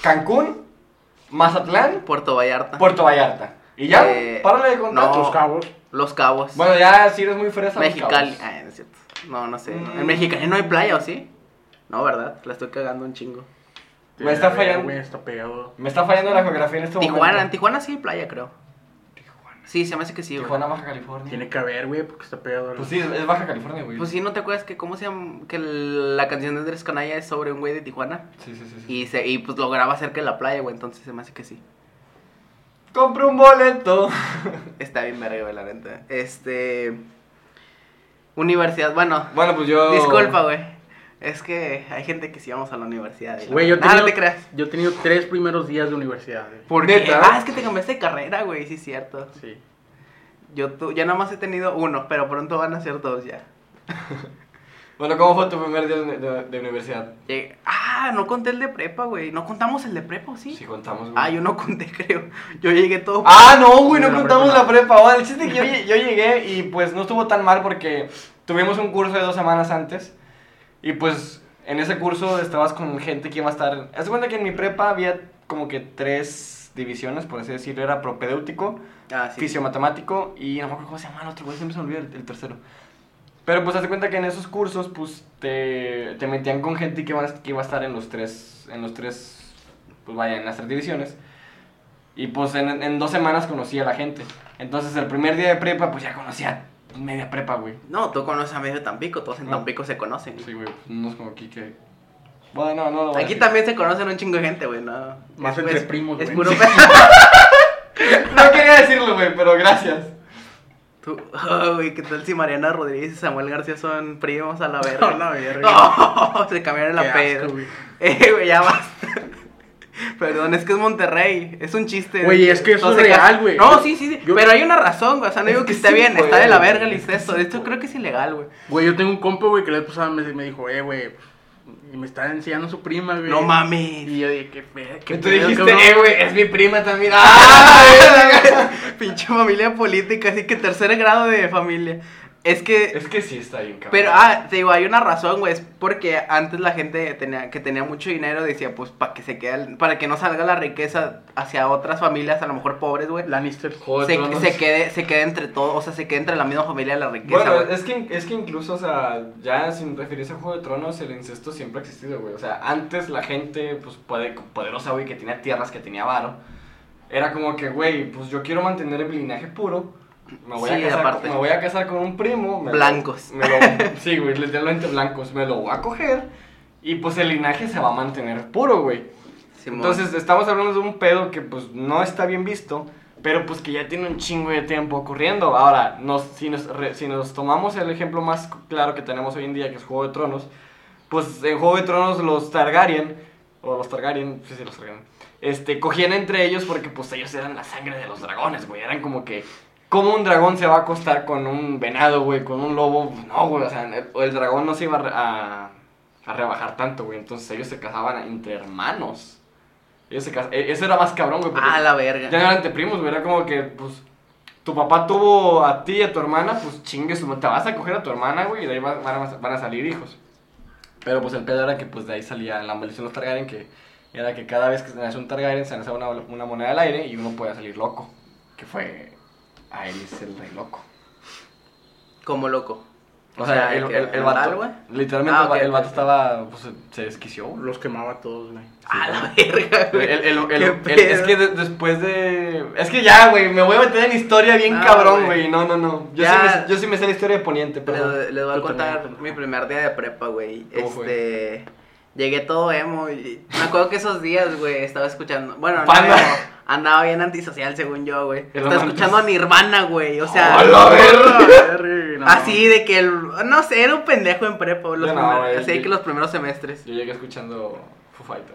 Cancún, Mazatlán, Puerto Vallarta. Puerto Vallarta. ¿Y ya? Eh, Párale de contar. no. Los cabos. Los Cabos. Bueno, ya si eres muy fresa. Mexicali. Ah, no es cierto. No, no sé. Mm. En Mexicali no hay playa, ¿o sí? No, ¿verdad? La estoy cagando un chingo. Me está fallando. Güey, está pegado. Me está fallando la geografía en este Tijuana, en. Tijuana sí hay playa, creo. Tijuana. Sí, se me hace que sí, güey. Tijuana, Baja California. Tiene que haber, güey, porque está pegado. Pues sí, es Baja California, güey. Pues sí, ¿no te acuerdas que cómo se llama? Que la canción de Andrés Canalla es sobre un güey de Tijuana? Sí, sí, sí. sí. Y, se, y pues lo graba cerca de la playa, güey, entonces se me hace que sí. Compra un boleto. Está bien verga, güey, la neta. Este... Universidad, bueno, Bueno, pues yo. disculpa, güey. Es que hay gente que sí vamos a la universidad. Güey, yo he Nah, no tenido- te creas. Yo he tenido tres primeros días de universidad, güey. ¿Por qué? ¿Neta? Ah, es que te cambiaste de carrera, güey, sí es cierto. Sí. Yo tu- ya nada más he tenido uno, pero pronto van a ser dos ya. Bueno, ¿cómo fue tu primer día de, de- de universidad? Llegué- Ah, no conté el de prepa, güey. ¿No contamos el de prepa, ¿o sí? Sí, contamos, güey. Ah, yo no conté, creo. Yo llegué todo... Ah, no, güey, no contamos la prepa. Bueno, el chiste es que yo, lle- yo llegué y pues no estuvo tan mal porque tuvimos un curso de dos semanas antes. Y pues en ese curso estabas con gente que iba a estar. Haz de cuenta que en mi prepa había como que tres divisiones, por así decirlo. Era propedéutico, Ah, sí. fisiomatemático y no me acuerdo cómo se llama el otro, güey. Siempre se me olvida el, el tercero. Pero pues haz de cuenta que en esos cursos, pues te, te metían con gente que iba, a- que iba a estar en los tres. En los tres. Pues vaya, en las tres divisiones. Y pues en, en dos semanas conocí a la gente. Entonces el primer día de prepa, pues ya conocía media prepa, güey. No, tú conoces a medio Tampico, todos en No. Tampico se conocen. Sí, güey, pues, no es como aquí que. Bueno, no, no lo voy a Aquí decir. también se conocen un chingo de gente, güey, no. Más Es- entre es- primos, Es güey. puro... No quería decirlo, güey, pero gracias. Tú- oh, güey, ¿qué tal si Mariana Rodríguez y Samuel García son primos a la verga? A la verga. Oh, se cambiaron la peda. Eh, güey, ya basta. Perdón, es que es Monterrey. Es un chiste. Güey, es que eso No es real, güey. No, sí, sí, sí. Yo- Pero hay una razón, güey. O sea, no Es digo que, que esté sí, bien. güey. Está de la verga el incesto. Esto güey. creo que es ilegal, güey. Güey, yo tengo un compa, güey, que la vez pasada me, me dijo, eh, güey, y me está enseñando su prima, güey. No mames. Y yo dije, qué fe, qué tú pedo, dijiste, eh, güey, es mi prima también. ¡Ah! Pinche familia política, así que tercer grado de familia. Es que. Es que sí está bien, cabrón. Pero, ah, te digo, hay una razón, güey. Es porque antes la gente tenía, que tenía mucho dinero decía, pues, para que se quede, para que no salga la riqueza hacia otras familias, a lo mejor pobres, güey. Lannister. Se, se quede, se quede entre todos, o sea, se quede entre la misma familia la riqueza, Bueno, güey. es que, es que incluso, o sea, ya sin referirse a Juego de Tronos, el incesto siempre ha existido, güey. O sea, antes la gente, pues, poder- poderosa, güey, que tenía tierras, que tenía varo, era como que, güey, pues yo quiero mantener mi linaje puro. Me voy, Sí, a casar, aparte. me voy a casar con un primo. me lo- Blancos. me lo- sí, güey, literalmente blancos. Me lo voy a coger y pues el linaje se va a mantener puro, güey. Simón. Entonces, estamos hablando de un pedo que pues no está bien visto, pero pues que ya tiene un chingo de tiempo ocurriendo. Ahora, nos, si, nos, re- si nos tomamos el ejemplo más claro que tenemos hoy en día, que es Juego de Tronos, pues en Juego de Tronos los Targaryen, o los Targaryen, sí, sí, los Targaryen, este, cogían entre ellos porque pues ellos eran la sangre de los dragones, güey. Eran como que, ¿cómo un dragón se va a acostar con un venado, güey? Con un lobo, no, güey, o sea, el, el dragón no se iba a, re- a, a rebajar tanto, güey. Entonces ellos se casaban entre hermanos. Ellos se cas- e- Eso era más cabrón, güey. Ah, la verga. Ya no eran entre primos, güey. Era como que, pues, tu papá tuvo a ti y a tu hermana, pues chingue su Te vas a coger a tu hermana, güey, y de ahí va- van a, van a salir hijos. Pero pues el pedo era que, pues, de ahí salía la maldición de los Targaryen, que era que cada vez que se nace un Targaryen se lanzaba una, una moneda al aire y uno podía salir loco. Que fue Aerys el rey loco. Como loco. O sea, el, el, el mortal, vato, güey. literalmente Ah, el va- ok, el vato estaba, pues, se desquició. Los quemaba a todos, güey. Ah, la verga, El- güey. el- el- el- el- es que de- después de. Es que ya, güey, me voy a meter en historia bien Ah, cabrón, güey. No, no, no. Yo, Ya. sí me, yo sí me sé la historia de Poniente, pero. Les, les voy a contar también. mi primer día de prepa, güey. ¿Cómo fue? Llegué todo emo y me acuerdo que esos días, güey, estaba escuchando. Bueno, no, andaba bien antisocial, según yo, güey. Estaba escuchando a Nirvana, güey. O sea, ¡A la verga! No. así de que el. No sé, era un pendejo en prepa, los no, primeros- así que los primeros semestres. Yo llegué escuchando Foo Fighters.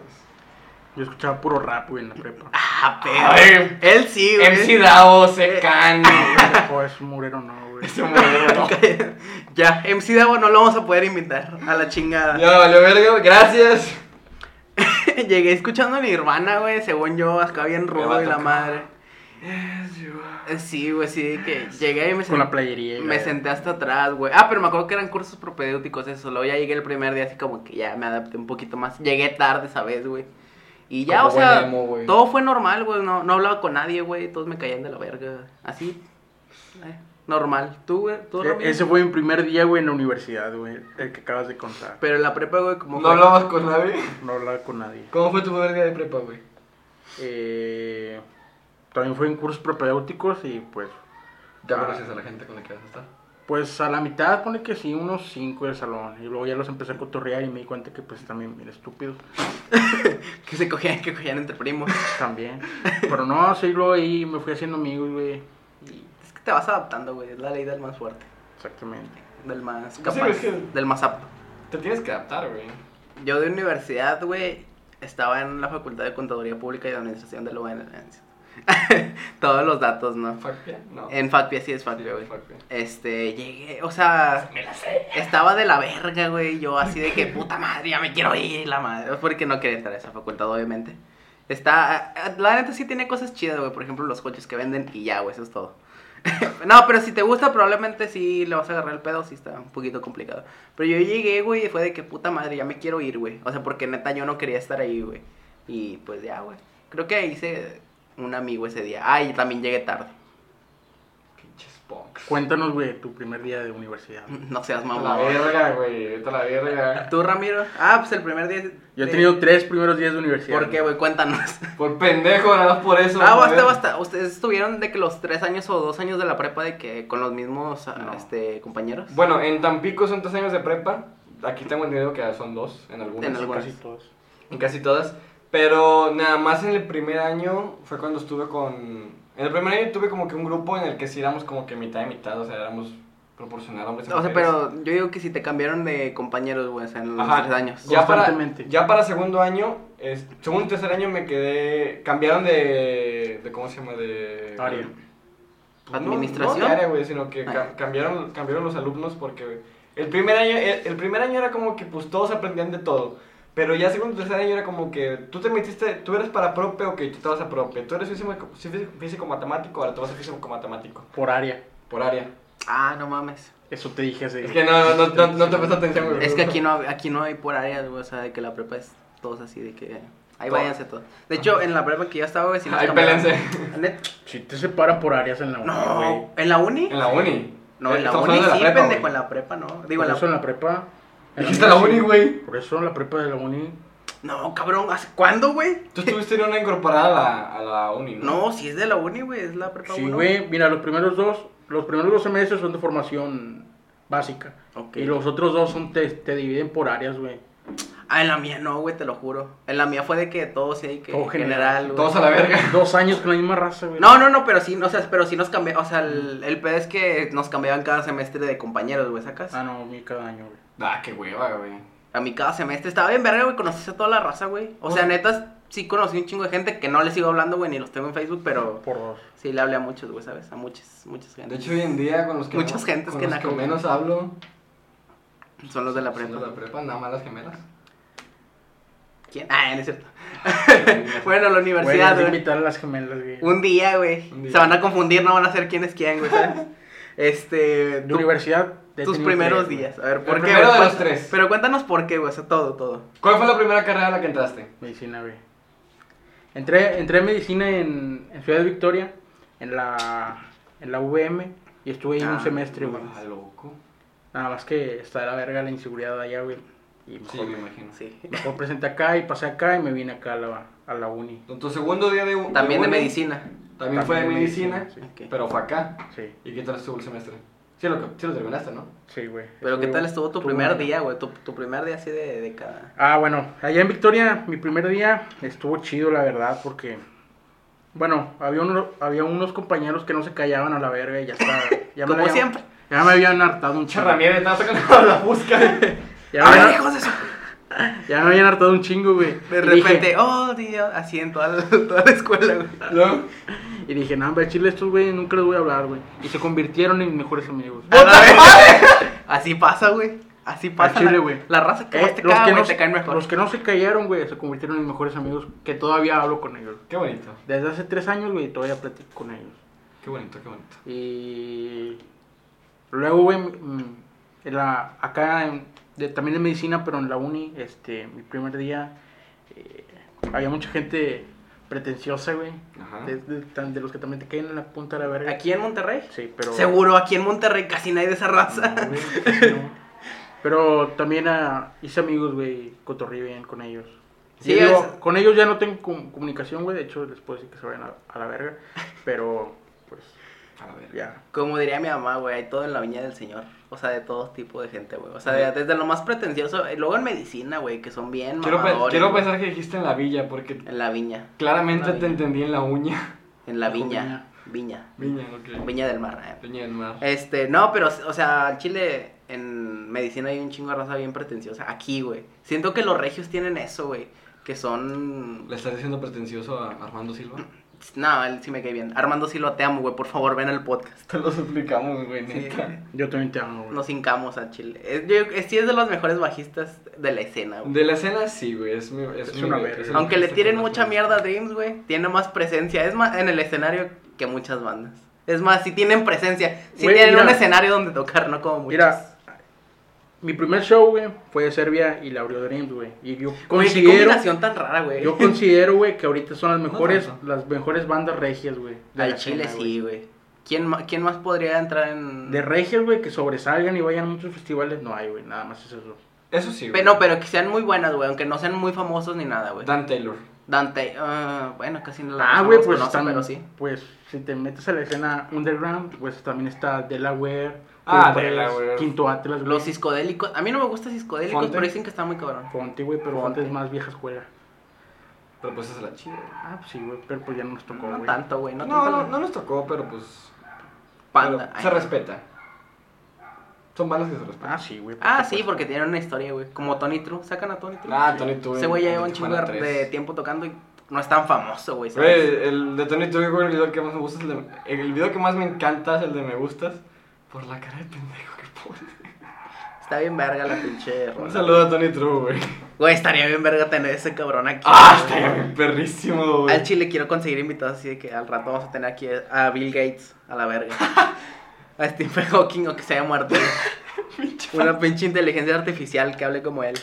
Yo escuchaba puro rap, güey, en la prepa. Ah, Ay, pero. Él sí, güey. MC Davo, Secan. O es murero, no, güey. Ese modelo, no. ya, MC Davo no lo vamos a poder invitar a la chingada. Ya, valió verga, gracias. Llegué escuchando a Nirvana, güey, según yo, acá bien rudo y la madre. Eh, Sí, güey, sí, que llegué y me Con la senté, playería. me senté hasta atrás, güey. Ah, pero me acuerdo que eran cursos propedéuticos, eso. Luego ya llegué el primer día, así como que ya me adapté un poquito más. Llegué tarde esa vez, güey. Y ya, Como o sea, emo, todo fue normal, güey. No, no hablaba con nadie, güey. Todos me caían de la verga. Así, eh, normal. ¿Tú, güey? ¿Tú, Ramiro? Ese fue mi primer día, güey, en la universidad, güey. El que acabas de contar. Pero en la prepa, güey, como ¿No fue? hablabas con nadie? No hablaba con nadie. ¿Cómo fue tu primer día de prepa, güey? Eh, también fue en cursos propedéuticos y pues. ¿Ya Ah. conoces a la gente con la que vas a estar? Pues a la mitad pone que sí, unos cinco del salón. Y luego ya los empecé a cotorrear y me di cuenta que pues también bien estúpidos. Que se cogían, que cogían entre primos. También. Pero no, sí, luego ahí me fui haciendo amigos, güey. Y Es que te vas adaptando, güey. Es la ley del más fuerte. exactamente. Del más Sí, capaz. es que- Del más apto. Te tienes que adaptar, güey. Yo de universidad, güey, estaba en la Facultad de Contaduría Pública y de Administración de la UNS. Todos los datos, ¿no? ¿Facpia? No. En FACPIA, sí es FACPIA, güey. Este, llegué, o sea, Me la sé. estaba de la verga, güey. Yo así de que puta madre, ya me quiero ir, la madre. Porque no quería estar en esa facultad, obviamente. Está, la neta sí tiene cosas chidas, güey. Por ejemplo, los coches que venden y ya, güey, eso es todo. no, pero si te gusta, probablemente sí le vas a agarrar el pedo, sí está un poquito complicado. Pero yo llegué, güey, y fue de que puta madre, ya me quiero ir, güey. O sea, porque neta yo no quería estar ahí, güey. Y pues ya, güey. Creo que hice un amigo ese día. Ah, y también llegué tarde. Pinches punks. Cuéntanos, güey, tu primer día de universidad. No seas Vete a mamá. la verga, güey. Vete a la verga. ¿Tú, Ramiro? Ah, pues el primer día. Yo he tenido tres primeros días de universidad. ¿Por qué, güey? Cuéntanos. Por pendejo, nada más por eso. Ah, basta, basta. Ustedes estuvieron de que los tres años o dos años de la prepa de que con los mismos ah, No. este, compañeros. Bueno, en Tampico son tres años de prepa. Aquí tengo entendido que son dos, en algunas. En algunas. Casi todos. En casi todas. Pero nada más en el primer año fue cuando estuve con... En el primer año tuve como que un grupo en el que sí éramos como que mitad y mitad, o sea, éramos proporcional hombres y O sea, mujeres. pero yo digo que si te cambiaron de compañeros, güey, o sea, en los Ajá. tres años. Ya para, Constantemente. ya para segundo año, es, segundo y tercer año me quedé... Cambiaron de... de ¿Cómo se llama? De... Área. Pues no- ¿Administración? No, de área, güey, sino que Ah. ca- cambiaron, cambiaron los alumnos porque el primer año, el, el primer año era como que pues todos aprendían de todo. Pero ya segundo tercer año era como que tú te metiste, tú eres para prope, ok, tú te vas a prope. Tú eres físico, físico, físico matemático, ahora te vas a físico matemático. Por área. Por área. Ah, no mames. Eso te dije hace. Es que no, no, no, no te prestas atención, güey. Es que aquí no, aquí no hay por áreas, güey, o sea, de que la prepa es todos así, de que ahí Todo. váyanse todos. De hecho, en la prepa que yo estaba, güey, sí nos Ahí pélense. Si te separan por áreas en la uni, güey. No, ¿en la uni? En la uni. No, en la uni sí, pendejo, güey. en la prepa no. Digo, en la... eso en la prepa. Dijiste la uni, güey. Por eso en la prepa de la uni. No, cabrón, ¿hace cuándo, güey? Tú estuviste en una incorporada a la, a la uni, ¿no? No, si es de la uni, güey, es la prepa Sí, uno. güey. Mira, los primeros dos. Los primeros dos semestres son de formación básica. Ok. Y los otros dos son te, te dividen por áreas, güey. Ah, en la mía no, güey, te lo juro. En la mía fue de que todos sí, que Todo general, general, güey. Todos a la verga. Dos años con la misma raza, güey. No, no, no, pero sí, o sea, pero sí nos cambiaban, o sea, el, el pedo es que nos cambiaban cada semestre de compañeros, güey, ¿sacas? Ah, no, a mí cada año, güey. Ah, qué hueva, güey. A mí cada semestre estaba bien verga, güey, conociste a toda la raza, güey. O sea, Bueno. neta, sí conocí un chingo de gente que no les sigo hablando, güey, ni los tengo en Facebook, pero Por sí le hablé a muchos, güey, ¿sabes? A muchas, muchas De gente. hecho, hoy en día con los que, Muchas gentes con que los menos hablo Son los de la son prepa. de la prepa, nada más las gemelas. ¿Quién? Ah, no es cierto. bueno, la universidad, güey. invitar a las gemelas, güey. Un día, güey. Un día. Se van a confundir, no van a saber quién es quién, güey, ¿sabes? Este. De universidad. Tus primeros tres, días. A ver, ¿por El qué? primero güey? de los Cuént- tres. Pero cuéntanos por qué, güey, o sea, todo, todo. ¿Cuál fue la primera carrera a la que entraste? Medicina, güey. Entré, entré en medicina en, en Ciudad de Victoria, en la, en la VM, y estuve ahí Ah, un semestre, güey. Ah, loco. Nada más que está de la verga la inseguridad de allá, güey. Y Sí, mejor, me imagino. Sí. mejor presenté acá y pasé acá y me vine acá a la, a la uni. En tu segundo día de También de uni, medicina. También fue de medicina, medicina, sí. pero fue acá. Sí, ¿Y qué tal estuvo el semestre? Sí lo, sí lo terminaste, ¿no? sí, güey. Pero ¿qué tal estuvo tu primer bueno. día, güey? Tu, tu primer día así de, de cada... Ah, bueno, allá en Victoria, mi primer día estuvo chido, la verdad, porque, bueno, había, uno, había unos compañeros que no se callaban a la verga y ya está. Ya Como habían- siempre. Ya me habían hartado un chingo. Charramier, estaba sacando la busca. Ya ¡A me, habían, hijos de su... ya me habían hartado un chingo, güey. De Y dije- repente, oh, Dios, así en toda la, toda la escuela, güey. ¿No? Y dije, no, hombre, chile, estos güeyes nunca les voy a hablar, güey. Y se convirtieron en mis mejores amigos. Así pasa, güey. Así pasa. chile, la- güey. La raza que Eh, más te los, caga, que güey, no, te caen mejor. los que no se callaron, güey, se convirtieron en mis mejores amigos, que todavía hablo con ellos. Qué bonito. Desde hace tres años, güey, todavía platico con ellos. Qué bonito, qué bonito. Y luego, güey, mm, en la- acá en- de- también de medicina, pero en la uni, este, mi primer día, eh, había mucha gente pretenciosa, güey. Ajá. De, de- tan- de los que también te caen en la punta de la verga. ¿Aquí en Monterrey? Sí, pero... Seguro, aquí en Monterrey casi nadie de esa raza. No, güey, casi no. Pero también ah, hice amigos, güey, cotorrí bien con ellos. Sí, digo, es- Con ellos ya no tengo com- comunicación, güey. De hecho, les puedo decir que se vayan a, a la verga. Pero, pues, A ver. ya. Como diría mi mamá, güey, hay todo en la viña del señor. O sea, de todo tipo de gente, güey. O sea, de- desde lo más pretencioso, y luego en medicina, güey, que son bien Quiero, pe- pensar que dijiste en la villa, porque En la viña, claramente La te entendí en la uña. en la viña, viña, Viña, ok. viña del mar. eh. Viña del mar. Este, no, pero, o sea, en Chile, en medicina hay un chingo de raza bien pretenciosa. Aquí, güey. Siento que los regios tienen eso, güey. Que son. ¿Le estás diciendo pretencioso a Armando Silva? No, él sí me cae bien. Armando Silva, te amo, güey. Por favor, ven al podcast. Te lo suplicamos, güey, Sí, neta. Yo también te amo, güey. nos hincamos a Chile. Es, yo, es, sí es de los mejores bajistas de la escena, güey. De la escena, sí, güey. Es, mi, es, Es mi- una verga. Aunque le tiren mucha mierda a. Dreams, güey, tiene más presencia. Es más, en el escenario que muchas bandas. Es más, si tienen presencia. Si Güey, tienen mira. un escenario donde tocar, no como muchos. Mira, mi primer show, güey, fue de Serbia y la abrió Dreams, güey. Y yo Güey, qué considero, combinación tan rara, güey. yo considero, güey, que ahorita son las mejores, las mejores bandas regias, güey. de Al Chile sí, güey. ¿Quién, ¿Quién más podría entrar en...? De regias, güey, que sobresalgan y vayan a muchos festivales, no hay, güey, nada más es eso. Eso sí, güey. Pero, no, pero que sean muy buenas, güey, aunque no sean muy famosos ni nada, güey. Dan Taylor. Dante, ah, bueno, casi no la Ah, güey, pues conozco, están, pero sí. pues si te metes a la escena underground, pues también está Delaware, Ah, Delaware. Quinto Atlas, güey. Los ciscodélicos, a mí no me gustan ciscodélicos, Fonte. pero dicen que está muy cabrón. Fonte, güey, pero Fonte. Fonte es más vieja escuela. Pero pues esa es la chida. güey. Ah, pues sí, güey, pero pues ya no nos tocó, No tanto, güey, no, No, tanto. no, no nos tocó, pero pues. Panda. pero se respeta. Son bandas que se respetan. Ah, sí, güey. por Ah, sí, porque tienen una historia, güey. Como Tony True, sacan a Tony True. Ah, Tony Two. Ese güey ya lleva un chingo de, 3. de tiempo tocando y no es tan famoso, güey. ¿sabes? Güey, el de Tony Two, güey, el video que más me gusta es el de. El video que más me encanta es el de Me Gustas. Por la cara de pendejo que pone. Está bien verga la pinche rola. Un saludo a Tony True, güey. Güey, estaría bien verga tener ese cabrón aquí. Ah, güey. está bien perrísimo, güey. Al chile quiero conseguir invitados así de que al rato vamos a tener aquí a Bill Gates, a la verga. a Stephen Hawking o que se haya muerto. Una pinche inteligencia artificial que hable como él.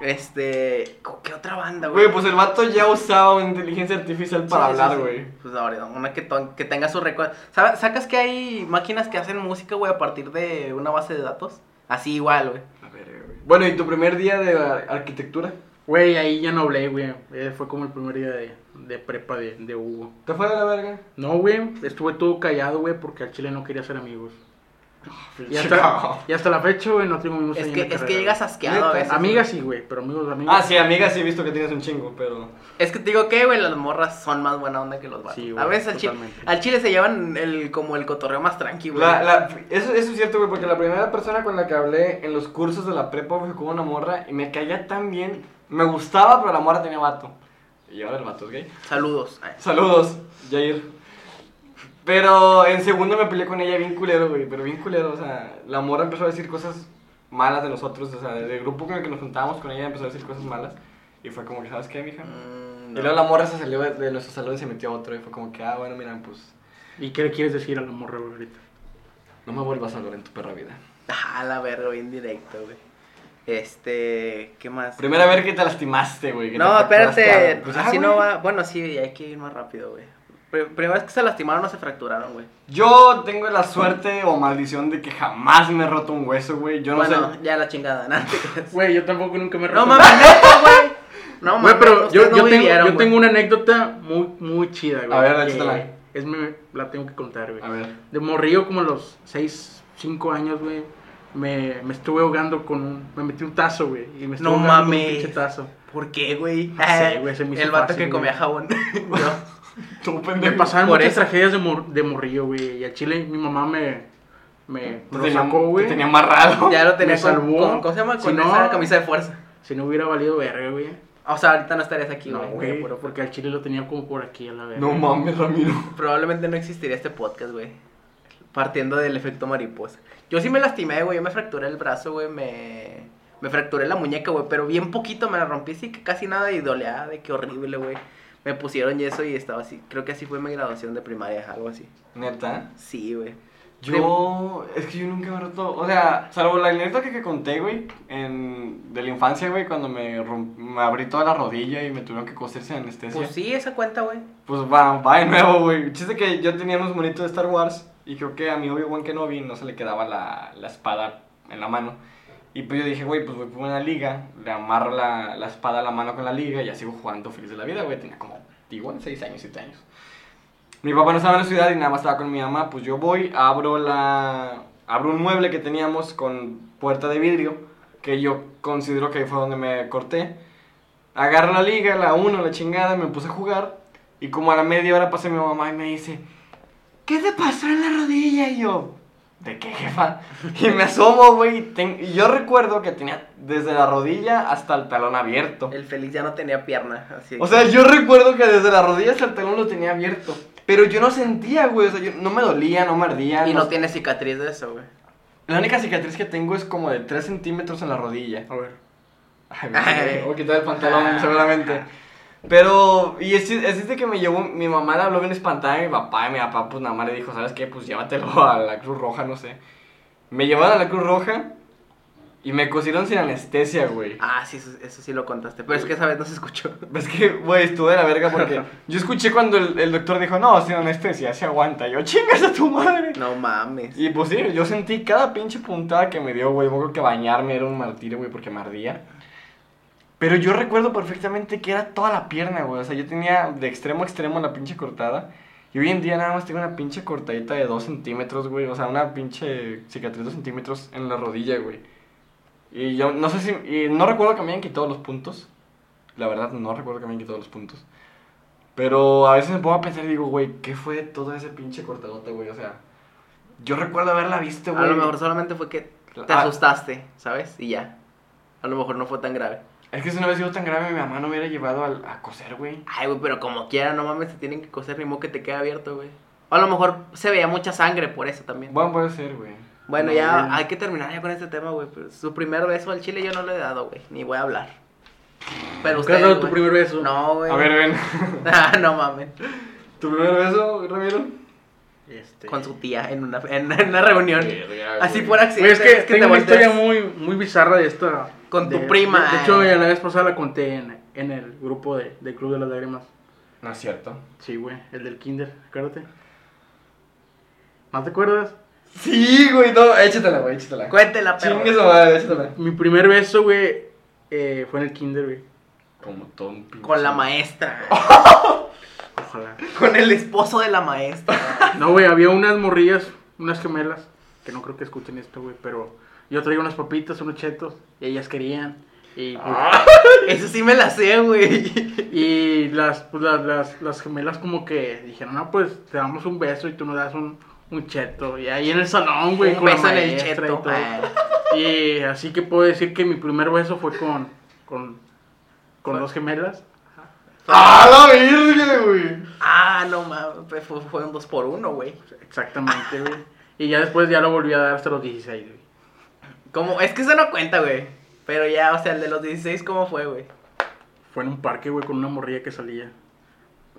Este. ¿Qué otra banda, güey? Güey, pues el vato ya usaba una inteligencia artificial para Sí, sí, hablar, sí. güey. Pues ahora, una que, que tenga su récord. ¿Sabes? ¿Sacas que hay máquinas que hacen música, güey, a partir de una base de datos? Así igual, güey. A ver, güey. Bueno, ¿y tu primer día de ar- arquitectura? Güey, ahí ya no hablé, güey. Eh, fue como el primer día de, de prepa de, de Hugo. ¿Te fue de la verga? No, güey, estuve todo callado, güey, porque al chile no quería ser amigos. Y hasta, y hasta la fecha, güey, no tengo amigos Es en que, la es que llegas güey. asqueado a veces. Amigas sí, güey, pero amigos, amigos. Ah, sí, amiga, sí he visto que tienes un chingo, pero. Es que te digo que, güey, las morras son más buena onda que los vatos. Sí, güey, a veces al chile, al chile se llevan el, como el cotorreo más tranqui, güey. La, la, eso, eso es cierto, güey, porque la primera persona con la que hablé en los cursos de la prepa fue con una morra y me caía tan bien. Me gustaba, pero la morra tenía vato. Y ahora el vato es gay. Saludos. Ay. Saludos, Jair. Pero en segundo me peleé con ella bien culero, güey, pero bien culero, o sea, la morra empezó a decir cosas malas de nosotros, o sea, del grupo con el que nos juntábamos con ella empezó a decir cosas malas y fue como que, ¿sabes qué, mija? Mm, Y luego la morra se salió de, de nuestro salón y se metió a otro y fue como que, ah, bueno, mira, pues ¿Y qué le quieres decir a la morra, güey, ahorita? no me vuelvas a hablar en tu perra vida. Ah, la verga, bien directo, güey. Este, ¿qué más? Primera vez que te lastimaste, güey. No, espérate. Pues, ah, así no va. Bueno, sí, hay que ir más rápido, güey. Pri- Primera vez que se lastimaron no se fracturaron, güey. Yo tengo la suerte o maldición de que jamás me he roto un hueso, güey. Yo no bueno, sé. ya la chingada, ¿no? creas. Güey, yo tampoco nunca me he No roto- mames, neta, güey. No Güey, mames, pero yo, no yo, tengo, vivieron, yo tengo una anécdota muy, muy chida, güey. A ver, échatela. Es me, la tengo que contar, güey. A ver. De morrillo, como a los 6, 5 años, güey, me, me estuve ahogando con un... Me metí un tazo, güey, y me estuve No ahogando con un mames. pinche tazo. ¿Por qué, güey? No sé, güey, se me hizo El vato fácil, que comía güey. jabón. Yo. Tú, Me pendejo. pasaban Por muchas eso. tragedias de, mor- de morrillo, güey, y al chile mi mamá me... Me, Te me lo tenía, sacó, te güey. tenía amarrado. Ya lo tenía Me con, salvó. con- ¿Cómo se llama? Si Con no- esa camisa de fuerza. Si no hubiera valido verga, güey. O sea, ahorita no estarías aquí, No, güey. güey, Pero porque al chile lo tenía como por aquí a la verga. No mames, Ramiro. Probablemente no existiría este podcast, güey. Partiendo del efecto mariposa. Yo sí me lastimé, güey. Yo me fracturé el brazo, güey. Me, me fracturé la muñeca, güey. Pero bien poquito me la rompí, sí que casi nada. Y dolea, de qué horrible, güey. Me pusieron yeso y estaba así. Creo que así fue mi graduación de primaria, algo así. Neta. Sí, güey. Yo. Es que yo nunca me he roto. O sea, salvo la anécdota que, que conté, güey. En, de la infancia, güey, cuando me, romp- me abrí toda la rodilla y me tuvieron que coserse en anestesia. Pues sí, esa cuenta, güey. Pues va, va de nuevo, güey. Chiste que yo tenía unos monitos de Star Wars y creo que a mi Obi-Wan Kenobi no se le quedaba la, la espada en la mano. Y pues yo dije, güey, pues voy por una liga, le amarro la, la espada a la mano con la liga y ya sigo jugando feliz de la vida, güey. Tenía como, igual, 6 años, 7 años. Mi papá no estaba en la ciudad y nada más estaba con mi mamá. Pues yo voy, abro la. Abro un mueble que teníamos con puerta de vidrio, que yo considero que fue donde me corté. Agarro la liga, la uno, la chingada, me puse a jugar. Y como a la media hora pasé mi mamá y me dice, ¿qué te pasó en la rodilla? Y yo, ¿de qué jefa? Y me asomo, güey. y ten- Y yo recuerdo que tenía desde la rodilla hasta el talón abierto. El feliz ya no tenía pierna. Así O que- sea, yo recuerdo que desde la rodilla hasta el talón lo tenía abierto. Pero yo no sentía, güey. O sea, yo, no me dolía, no me ardía. Y no- no tiene cicatriz de eso, güey. La única cicatriz que tengo es como de 3 centímetros en la rodilla. A ver. Ay, me voy a quitar el pantalón, seguramente. Pero, y es, es de que me llevó, mi mamá le habló bien espantada a mi papá, y mi papá pues nada más le dijo, ¿sabes qué? Pues llévatelo a la Cruz Roja, no sé. Me llevaron a la Cruz Roja y me cosieron sin anestesia, güey. Ah, sí, eso, eso sí lo contaste. Pero es que esa vez no se escuchó. Es que, güey, estuve de la verga porque yo escuché cuando el, el doctor dijo, no, sin anestesia, se aguanta. Y yo, chingas a tu madre. No mames. Y pues sí, yo sentí cada pinche puntada que me dio, güey. Yo creo que bañarme era un martirio, güey, porque me ardía. Pero yo recuerdo perfectamente que era toda la pierna, güey. O sea, yo tenía de extremo a extremo la pinche cortada. Y hoy en día nada más tengo una pinche cortadita de 2 centímetros, güey. O sea, una pinche cicatriz de 2 centímetros en la rodilla, güey. Y yo no sé si. Y no recuerdo que me hayan quitado los puntos. La verdad, no recuerdo que me hayan quitado los puntos. Pero a veces me pongo a pensar y digo, güey, ¿qué fue todo ese pinche cortadota, güey? O sea, yo recuerdo haberla visto, güey. A lo mejor solamente fue que te Ah. asustaste, ¿sabes? Y ya. A lo mejor no fue tan grave. Es que si no hubiera sido tan grave, mi mamá no me hubiera llevado al- a, coser, güey. Ay, güey, pero como quiera, no mames, te tienen que coser, ni modo que te quede abierto, güey. O a lo mejor se veía mucha sangre por eso también. Bueno, puede ser, güey. Bueno, No, ya güey. hay que terminar ya con este tema, güey. Pero su primer beso al chile yo no le he dado, güey. Ni voy a hablar. Pero ¿Nunca usted. dado tu primer beso? No, güey. A ver, ven. Ah, no mames. ¿Tu primer beso, Ramiro? Este... Con su tía en una, en, en una reunión. Así por accidente. es que te tengo una volteas. historia muy, muy bizarra de esta. Con tu de- prima, De, de hecho, eh. ya la vez pasada la conté en, en el grupo de, del Club de las Lágrimas. No es cierto. Sí, güey, el del Kinder, acuérdate. ¿No te acuerdas? Sí, güey, no, échatela, güey, échatela. Cuéntela, perro. Chingue échatela. Mi primer beso, güey, eh, fue en el Kinder, güey. Como todo un pinche. Con la maestra. Ojalá. Con el esposo de la maestra. No, güey, había unas morrillas, unas gemelas, que no creo que escuchen esto, güey, pero yo traía unas papitas, unos chetos, y ellas querían. Y, pues, Eso sí me la sé, güey. y las, pues, las, las, las gemelas como que dijeron, no, pues te damos un beso y tú nos das un, un cheto. Y ahí en el salón, güey, Un con la beso en el maestra y cheto. todo. Ah. Y así que puedo decir que mi primer beso fue con, con, con dos gemelas. ¡Ah, la virgen, güey! Ah, no mames, pues fue, fue un 2 por 1 güey. Exactamente, güey. Y ya después ya lo volví a dar hasta los 16, güey. Como, es que eso no cuenta, güey. Pero ya, o sea, el de los 16, ¿cómo fue, güey? Fue en un parque, güey, con una morrilla que salía.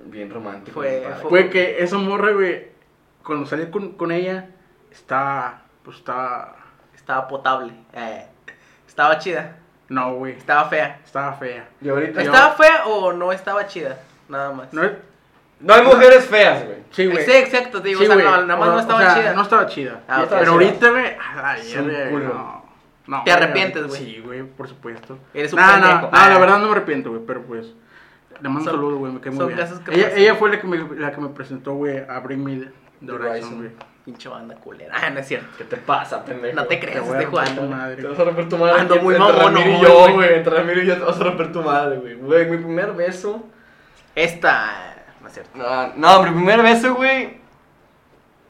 Bien romántico. Fue- Fue que esa morra, güey, cuando salí con, con ella, estaba, pues estaba, Estaba potable. Eh, estaba chida. No, güey, Estaba fea. estaba fea. Y ahorita yo- ¿Estaba fea o no estaba chida? Nada más. No No hay mujeres feas, güey. sí, güey. Sí, exacto, te digo, Sí, o sea, no, nada más O- no o estaba sea, chida. No estaba chida. Ah. Pero ahorita, güey, ay, Es un güey, culo. no. No, ¿Te arrepientes, güey? Sí, güey, por supuesto. Eres un no, pendejo. No, no, Ah. la verdad no me arrepiento, güey, pero pues. Le mando un saludo, güey, me cae muy bien. ella, fue la que me, la que me presentó, güey, a Bring Me the Horizon. güey. Pinche banda culera. Ah, no es cierto. ¿Qué te pasa, pendejo? No te creas, estoy jugando. madre. Te vas a romper tu madre. Ando muy Ramiro y yo, güey. güey. Entre Ramiro y yo te vas a romper tu madre, güey. Güey, mi primer beso. Esta. No es cierto. No, no, mi primer beso, güey.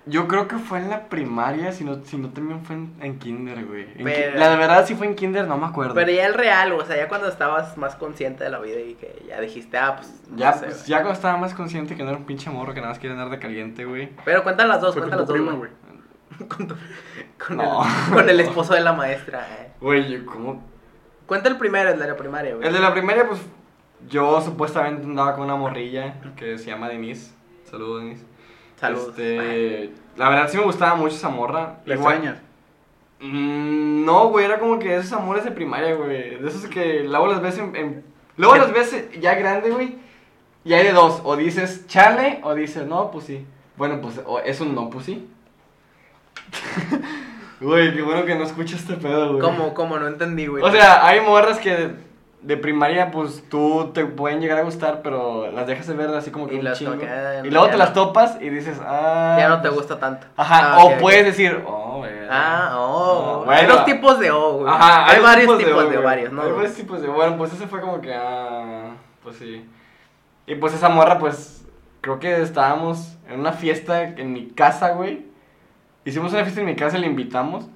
Yo creo que fue en la primaria, si no, si no también fue en, en kinder, güey. En Pero- ki- La de verdad sí fue en kinder, no me acuerdo. Pero ya el real, o sea, ya cuando estabas más consciente de la vida y que ya dijiste, ah, pues. no ya, sé, pues, ya cuando estaba más consciente que no era un pinche morro que nada más quiere andar de caliente, güey. Pero cuentan las dos, cuentan las dos. prima, güey. güey. con, tu- con No. el, con el esposo de la maestra. eh. Güey, yo como... Cuenta el primero, el de la primaria, güey. El de la primaria, pues, yo supuestamente andaba con una morrilla que se llama Denise. Saludos, Denise. Saludos. Este, la verdad sí me gustaba mucho esa morra. ¿Le extrañas? Mm, no, güey, era como que esos amores de primaria, güey. De esos que luego las ves en... en- luego las ves ya grande, güey. Y hay de dos. O dices chale o dices no, pues sí. Bueno, pues o es un no, pues sí. Güey, qué bueno que no escucho este pedo, güey. ¿Cómo, cómo? No entendí, güey. O sea, hay morras que de, de primaria, pues tú te pueden llegar a gustar, pero las dejas de ver así como que Y un chingo. y luego te no. las topas y dices, ah. ya no te pues, gusta tanto. Ajá, Ah, o puedes decir, oh, güey. Ah, oh. Ah, hay dos tipos de O, güey. Ajá, hay, dos varios tipos, de, güey. varios, ¿no? Hay varios tipos de. Bueno, pues ese fue como que, ah, pues sí. Y pues esa morra, pues, creo que estábamos en una fiesta en mi casa, güey. Hicimos una fiesta en mi casa y le invitamos.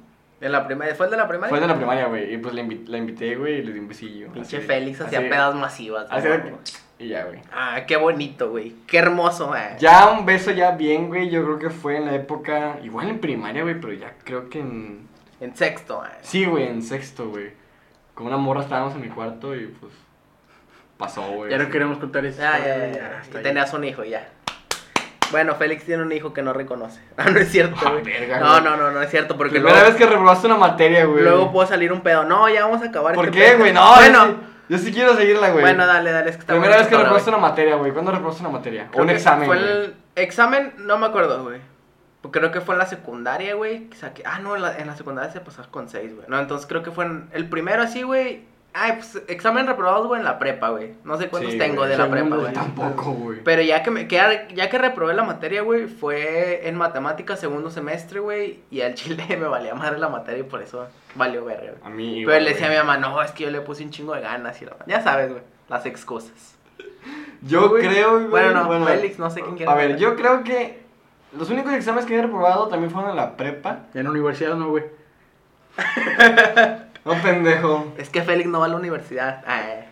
¿En la primaria? ¿Fue el de la primaria? Fue de la primaria, güey. Y pues la, invi- la invité, güey, y le di un besillo. Pinche así, Félix hacía pedas masivas. así Y ya, güey. Ah, qué bonito, güey. Qué hermoso, eh. Ya un beso ya bien, güey. Yo creo que fue en la época. Igual en primaria, güey, pero ya creo que en. En sexto, eh. Sí, güey, en sexto, güey. Con una morra estábamos en mi cuarto y pues. Pasó, güey. Ya no queremos contar eso. Ya, ya, ya, ya. Y tenías un hijo, ya. Bueno, Félix tiene un hijo que no reconoce. Ah, no es cierto, Ah, güey. verga, No, no, no, no es cierto, porque Primera luego, vez que reprobaste una materia, güey. luego puede salir un pedo. No, ya vamos a acabar ¿Por este qué, pedo. güey? No, bueno, yo sí, yo sí quiero seguirla, güey. bueno, dale, dale, es que está Primera vez que reprobaste una materia, güey. ¿Cuándo reprobaste una materia? O un examen, Fue güey. el examen, no me acuerdo, güey. Porque Creo que fue en la secundaria, güey. que saqué- Ah, no, en la, en la secundaria se pasó con 6, güey. No, entonces creo que fue en el primero así, güey. Ay, pues examen reprobados, güey, en la prepa, güey. No sé cuántos Sí, tengo güey. de la prepa, güey. tampoco, güey. Pero ya que, me, que ya, ya que reprobé la materia, güey, fue en matemáticas segundo semestre, güey. Y al chile me valía madre la materia y por eso valió verga, güey. A mí, Pero igual, le decía a mi mamá, no, es que yo le puse un chingo de ganas y la Ya sabes, güey, las excusas. Yo güey. creo, güey. Bueno, no, Félix, no sé quién quiere A ver, yo creo que los únicos exámenes que he reprobado también fueron en la prepa. En la universidad no, güey. No, pendejo. Es que Félix no va a la universidad. Ay,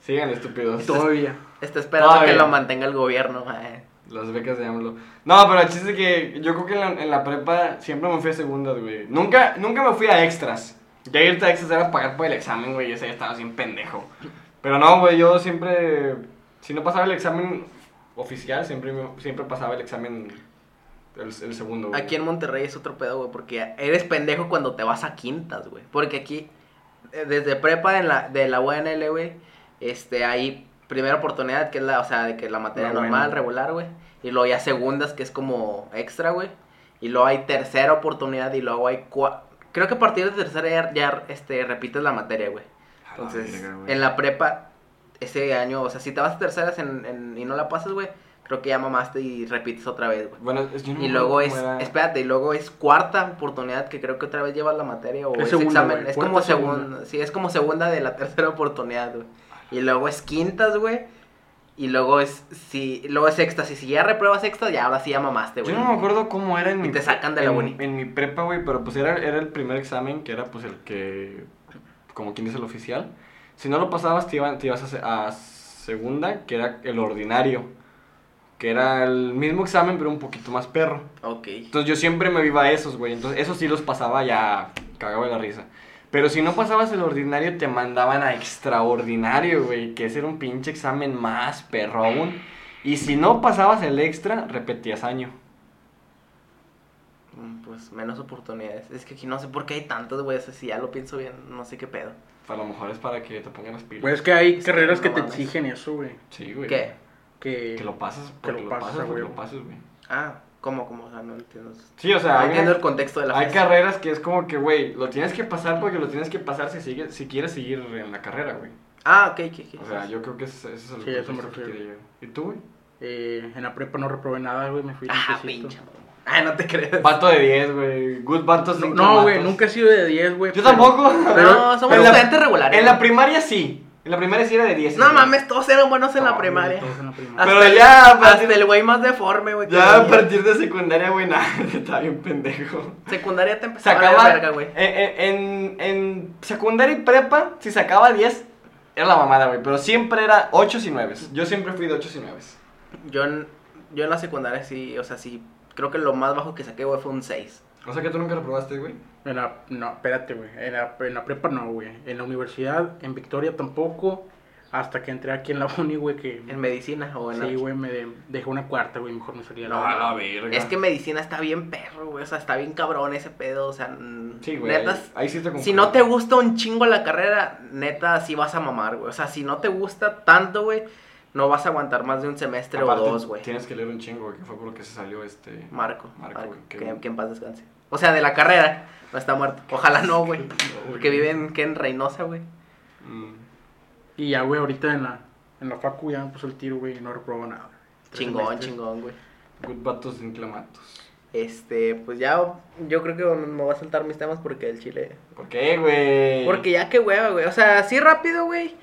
Sigan estúpidos. Todavía. está esperando Todavía. que lo mantenga el gobierno. ay. Las becas de AMLO. No, pero el chiste es que yo creo que en la, en la prepa siempre me fui a segundas, güey. Nunca, nunca me fui a extras. Ya irte a extras era pagar por el examen, güey. Ese ya estaba así pendejo. Pero no, güey, yo siempre. Si no pasaba el examen oficial, siempre, siempre pasaba el examen. El, el segundo, güey. Aquí en Monterrey es otro pedo, güey, porque eres pendejo cuando te vas a quintas, güey. Porque aquí, eh, desde prepa en la, de la UNL, güey, este, hay primera oportunidad, que es la, o sea, de que la materia La normal, buena. regular, güey. Y luego ya segundas, que es como extra, güey. Y luego hay tercera oportunidad y luego hay cua- Creo que a partir de tercera ya, ya, este, repites la materia, güey. La Entonces, verga, güey. en la prepa, ese año, o sea, si te vas a terceras en, en- y no la pasas, güey, creo que ya mamaste y repites otra vez, güey. Bueno, es- yo no me Y acuerdo luego es, era. espérate, y luego es cuarta oportunidad que creo que otra vez llevas la materia o Es es, segunda, examen. güey, Es cuarta como segunda. segunda, sí, es como segunda de la tercera oportunidad, güey. Y luego es quintas, güey. Y luego es, si, luego es sextas. Y si ya repruebas sextas, ya ahora sí ya mamaste, güey. Yo no me acuerdo cómo era en Y mi te sacan de la en, uni. En mi prepa, güey, pero pues era, era el primer examen que era pues el que, como quien dice el oficial. Si no lo pasabas, te, iban, te ibas a, a segunda, que era el ordinario. Que era el mismo examen, pero un poquito más perro. Ok. Entonces yo siempre me iba a esos, güey. Entonces esos sí los pasaba ya cagaba de la risa. Pero si no pasabas el ordinario, te mandaban a extraordinario, güey. Que ese era un pinche examen más perro aún. Y si no pasabas el extra, repetías año. Mm, Pues menos oportunidades. Es que aquí no sé por qué hay tantas, güey. si ya lo pienso bien, no sé qué pedo. A lo mejor es para que te pongan las pilas. Pues es que hay Es que carreras no que te mames. exigen eso, güey. sí, güey. ¿Qué? Que, Que lo pasas, que lo lo pasas, güey. lo pasas, güey. Ah, ¿cómo, cómo? O sea, no entiendo. Sí, o sea, no entiendo el contexto de la hay frase. carreras que es como que, güey, lo tienes que pasar porque lo tienes que pasar si, sigue, si quieres seguir en la carrera, güey. Ah, ok, ok, ok. O sea, yo creo que ese, ese es el Sí, a eso me que refiero. quería. ¿Y tú, güey? eh, en la prepa no reprobé nada, güey. Me fui Ah, pinche. Ah, no te crees. Vato de 10, güey. Good vatos No, güey, nunca he sido de 10, güey. Yo pero- tampoco. pero- no, somos la- estudiantes regulares. En la güey. primaria sí. En la primaria sí era de 10. No güey. mames, todos eran buenos en No, la primaria. todos en la primaria. Hasta Pero el- ya, a Hasta partir- el güey más deforme, güey. Ya a partir de secundaria, güey, nada, estaba bien pendejo. Secundaria te empezaba a Sacaba. valer verga, güey. en, en, en secundaria y prepa, si sacaba 10, era la mamada, güey. Pero siempre era 8 y 9. Yo siempre fui de 8 y 9. Yo en, yo en la secundaria sí, o sea, sí. Creo que lo más bajo que saqué, güey, fue un 6. O sea que tú nunca reprobaste, güey. En la, no, espérate, güey. En la, en la prepa no, güey. En la universidad, en Victoria tampoco. Hasta que entré aquí en la uni, güey, que... En medicina o en Sí, güey, me de- dejé una cuarta, güey. Mejor me salía No, la... no. verga. Es que medicina está bien perro, güey. O sea, está bien cabrón ese pedo. O sea, Sí, güey. neta, ahí, ahí sí te si no te gusta un chingo la carrera, neta, sí vas a mamar, güey. O sea, si no te gusta tanto, güey, no vas a aguantar más de un semestre Aparte, o dos, güey. Tienes que leer un chingo, güey, que fue por lo que se salió este. Marco, Marco, Marco, güey, que, que en paz descanse. O sea, de la carrera, no está muerto. Ojalá no, güey. Porque vive en, ¿qué? en Reynosa, güey. Mm. Y ya, güey, ahorita en la, en la facu ya me puso el tiro, güey, y no reprobo nada. Tres Chingón, semestres. chingón, güey. Good vatos sin clamatos. Este, pues ya, yo creo que me voy a saltar mis temas porque el chile. ¿Por qué, güey? Porque ya que hueva, güey. O sea, así rápido, güey.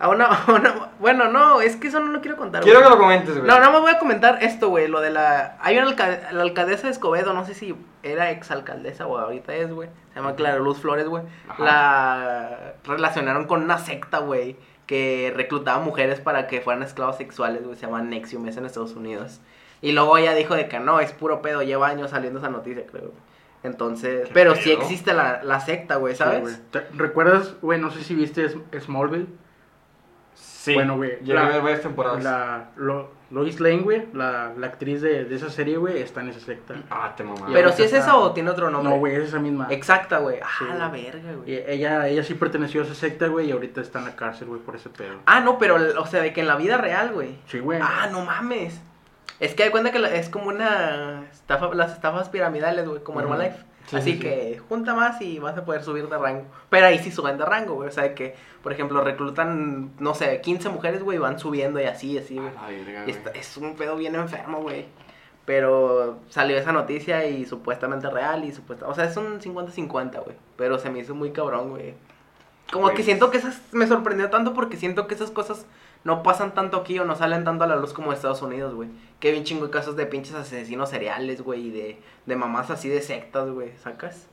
A una, a una- Bueno, no, es que eso no lo quiero contar. Quiero güey. que lo comentes, güey. No, nada más voy a comentar esto, güey. Lo de la. Hay una la alcaldesa de Escobedo, no sé si era exalcaldesa o ahorita es, güey. Se llama Clara Luz Flores, güey. Ajá. La relacionaron con una secta, güey. Que reclutaba mujeres para que fueran esclavos sexuales, güey. Se llama Nexium, es en Estados Unidos. Y luego ella dijo de que no, es puro pedo. Lleva años saliendo esa noticia, creo. Entonces. ¿Qué Pero sí pedo? existe la, la secta, güey, Sí, ¿sabes? güey. ¿Te- ¿Recuerdas, güey, no sé si viste Smallville? Sí. Bueno, güey, Llegué la- a ver varias temporadas. La, lo, Lois Lane, güey, la, la actriz de, de esa serie, güey, está en esa secta. Ah, te mamá. Pero si es esa o tiene otro nombre. No, güey, es esa misma. Exacta, güey. Ah, Sí, la verga, güey. ella, ella sí perteneció a esa secta, güey, y ahorita está en la cárcel, güey, por ese pedo. Ah, no, pero, o sea, de que en la vida real, güey. Sí, güey. Ah, no mames. Es que hay cuenta que la- es como una estafa, las estafas piramidales, güey, como Ujú. Herbalife. Sí, Así sí, sí. que junta más y vas a poder subir de rango. Pero ahí sí suben de rango, güey. O sea, que, por ejemplo, reclutan, no sé, 15 mujeres, güey, y van subiendo y así, así, güey. Es un pedo bien enfermo, güey. Pero salió esa noticia y supuestamente real y supuesta, o sea, es un 50-50, güey. Pero se me hizo muy cabrón, güey. Como Güey. que siento que esas me sorprendió tanto porque siento que esas cosas no pasan tanto aquí o no salen tanto a la luz como en Estados Unidos, güey. Que bien chingo de casos de pinches asesinos seriales, güey, y de, de mamás así de sectas, güey, ¿sacas?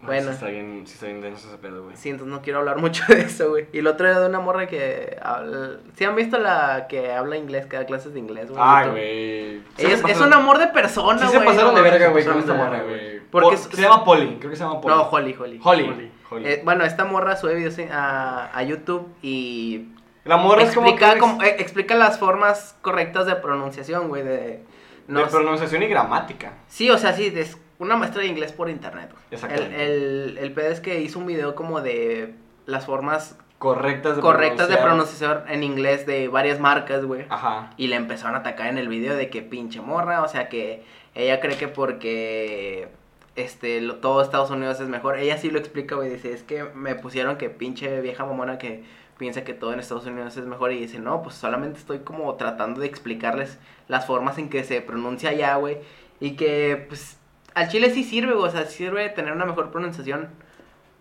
No, bueno. Sí está bien, sí está bien denso ese pedo, güey. Sí, entonces no quiero hablar mucho de eso, güey. Y el otro era de una morra que habla... ¿Sí han visto la que habla inglés, que da clases de inglés, güey? Ay, YouTube? güey. Sí Es, es un amor de persona, Sí güey. se pasaron de verga, güey, con esta de morra, güey. Porque Se llama Polly, creo que se llama Polly. No, Holly, Holly. Holly. Holly. Holly. Eh, bueno, esta morra sube videos en- a, a YouTube y La morra es como como- eh, explica las formas correctas de pronunciación, güey, de... no de pronunciación y gramática. Sí, o sea, sí, es una maestra de inglés por internet. El, Exactamente. el, el pedo es que hizo un video como de las formas Correctas de correctas de pronunciación en inglés de varias marcas, güey. Ajá. Y le empezaron a atacar en el video de que pinche morra, o sea que ella cree que porque este lo- todo Estados Unidos es mejor. Ella sí lo explica, güey, dice, es que me pusieron que pinche vieja mamona que piensa que todo en Estados Unidos es mejor y dice, no, pues solamente estoy como tratando de explicarles las formas en que se pronuncia allá, güey. Y que, pues, al chile sí sirve, güey, o sea, sirve tener una mejor pronunciación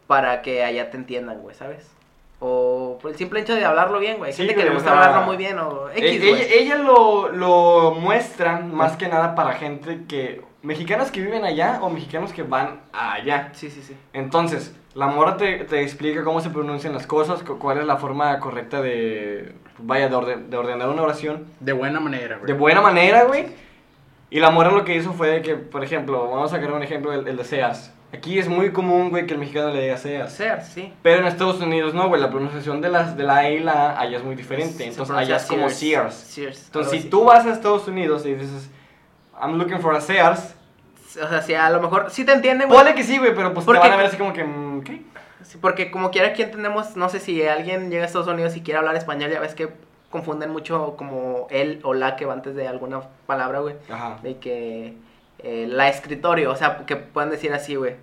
para que allá te entiendan, güey, ¿sabes? O por el simple hecho de hablarlo bien, güey. Hay Sí, gente que le o gusta sea, hablarlo muy bien o X, E- güey. ella, ella lo, lo muestra más que nada para gente que... Mexicanos que viven allá o mexicanos que van allá. Sí, sí, sí. Entonces, la morra te, te explica cómo se pronuncian las cosas, cu- cuál es la forma correcta de, vaya, de, orden- de ordenar una oración. De buena manera, güey. De buena manera, güey. Y la morra lo que hizo fue que, por ejemplo, vamos a sacar un ejemplo, el, el de seas. Aquí es muy común, güey, que el mexicano le diga seas. Ser, sí. Pero en Estados Unidos no, güey, la pronunciación de, las, de la E y la A allá es muy diferente. Entonces allá es como Sears. Sears. Entonces, si tú vas a Estados Unidos y dices, I'm looking for a Sears, O sea, sí, a lo mejor sí te entienden, güey. ponle que sí, güey, pero pues Porque- te van a ver así como que, mm, ¿qué? Sí, porque como quiera aquí entendemos, no sé si alguien llega a Estados Unidos y quiere hablar español, ya ves que confunden mucho como él o la que va antes de alguna palabra, güey. Ajá. De que eh, la escritorio, o sea, que puedan decir así, güey.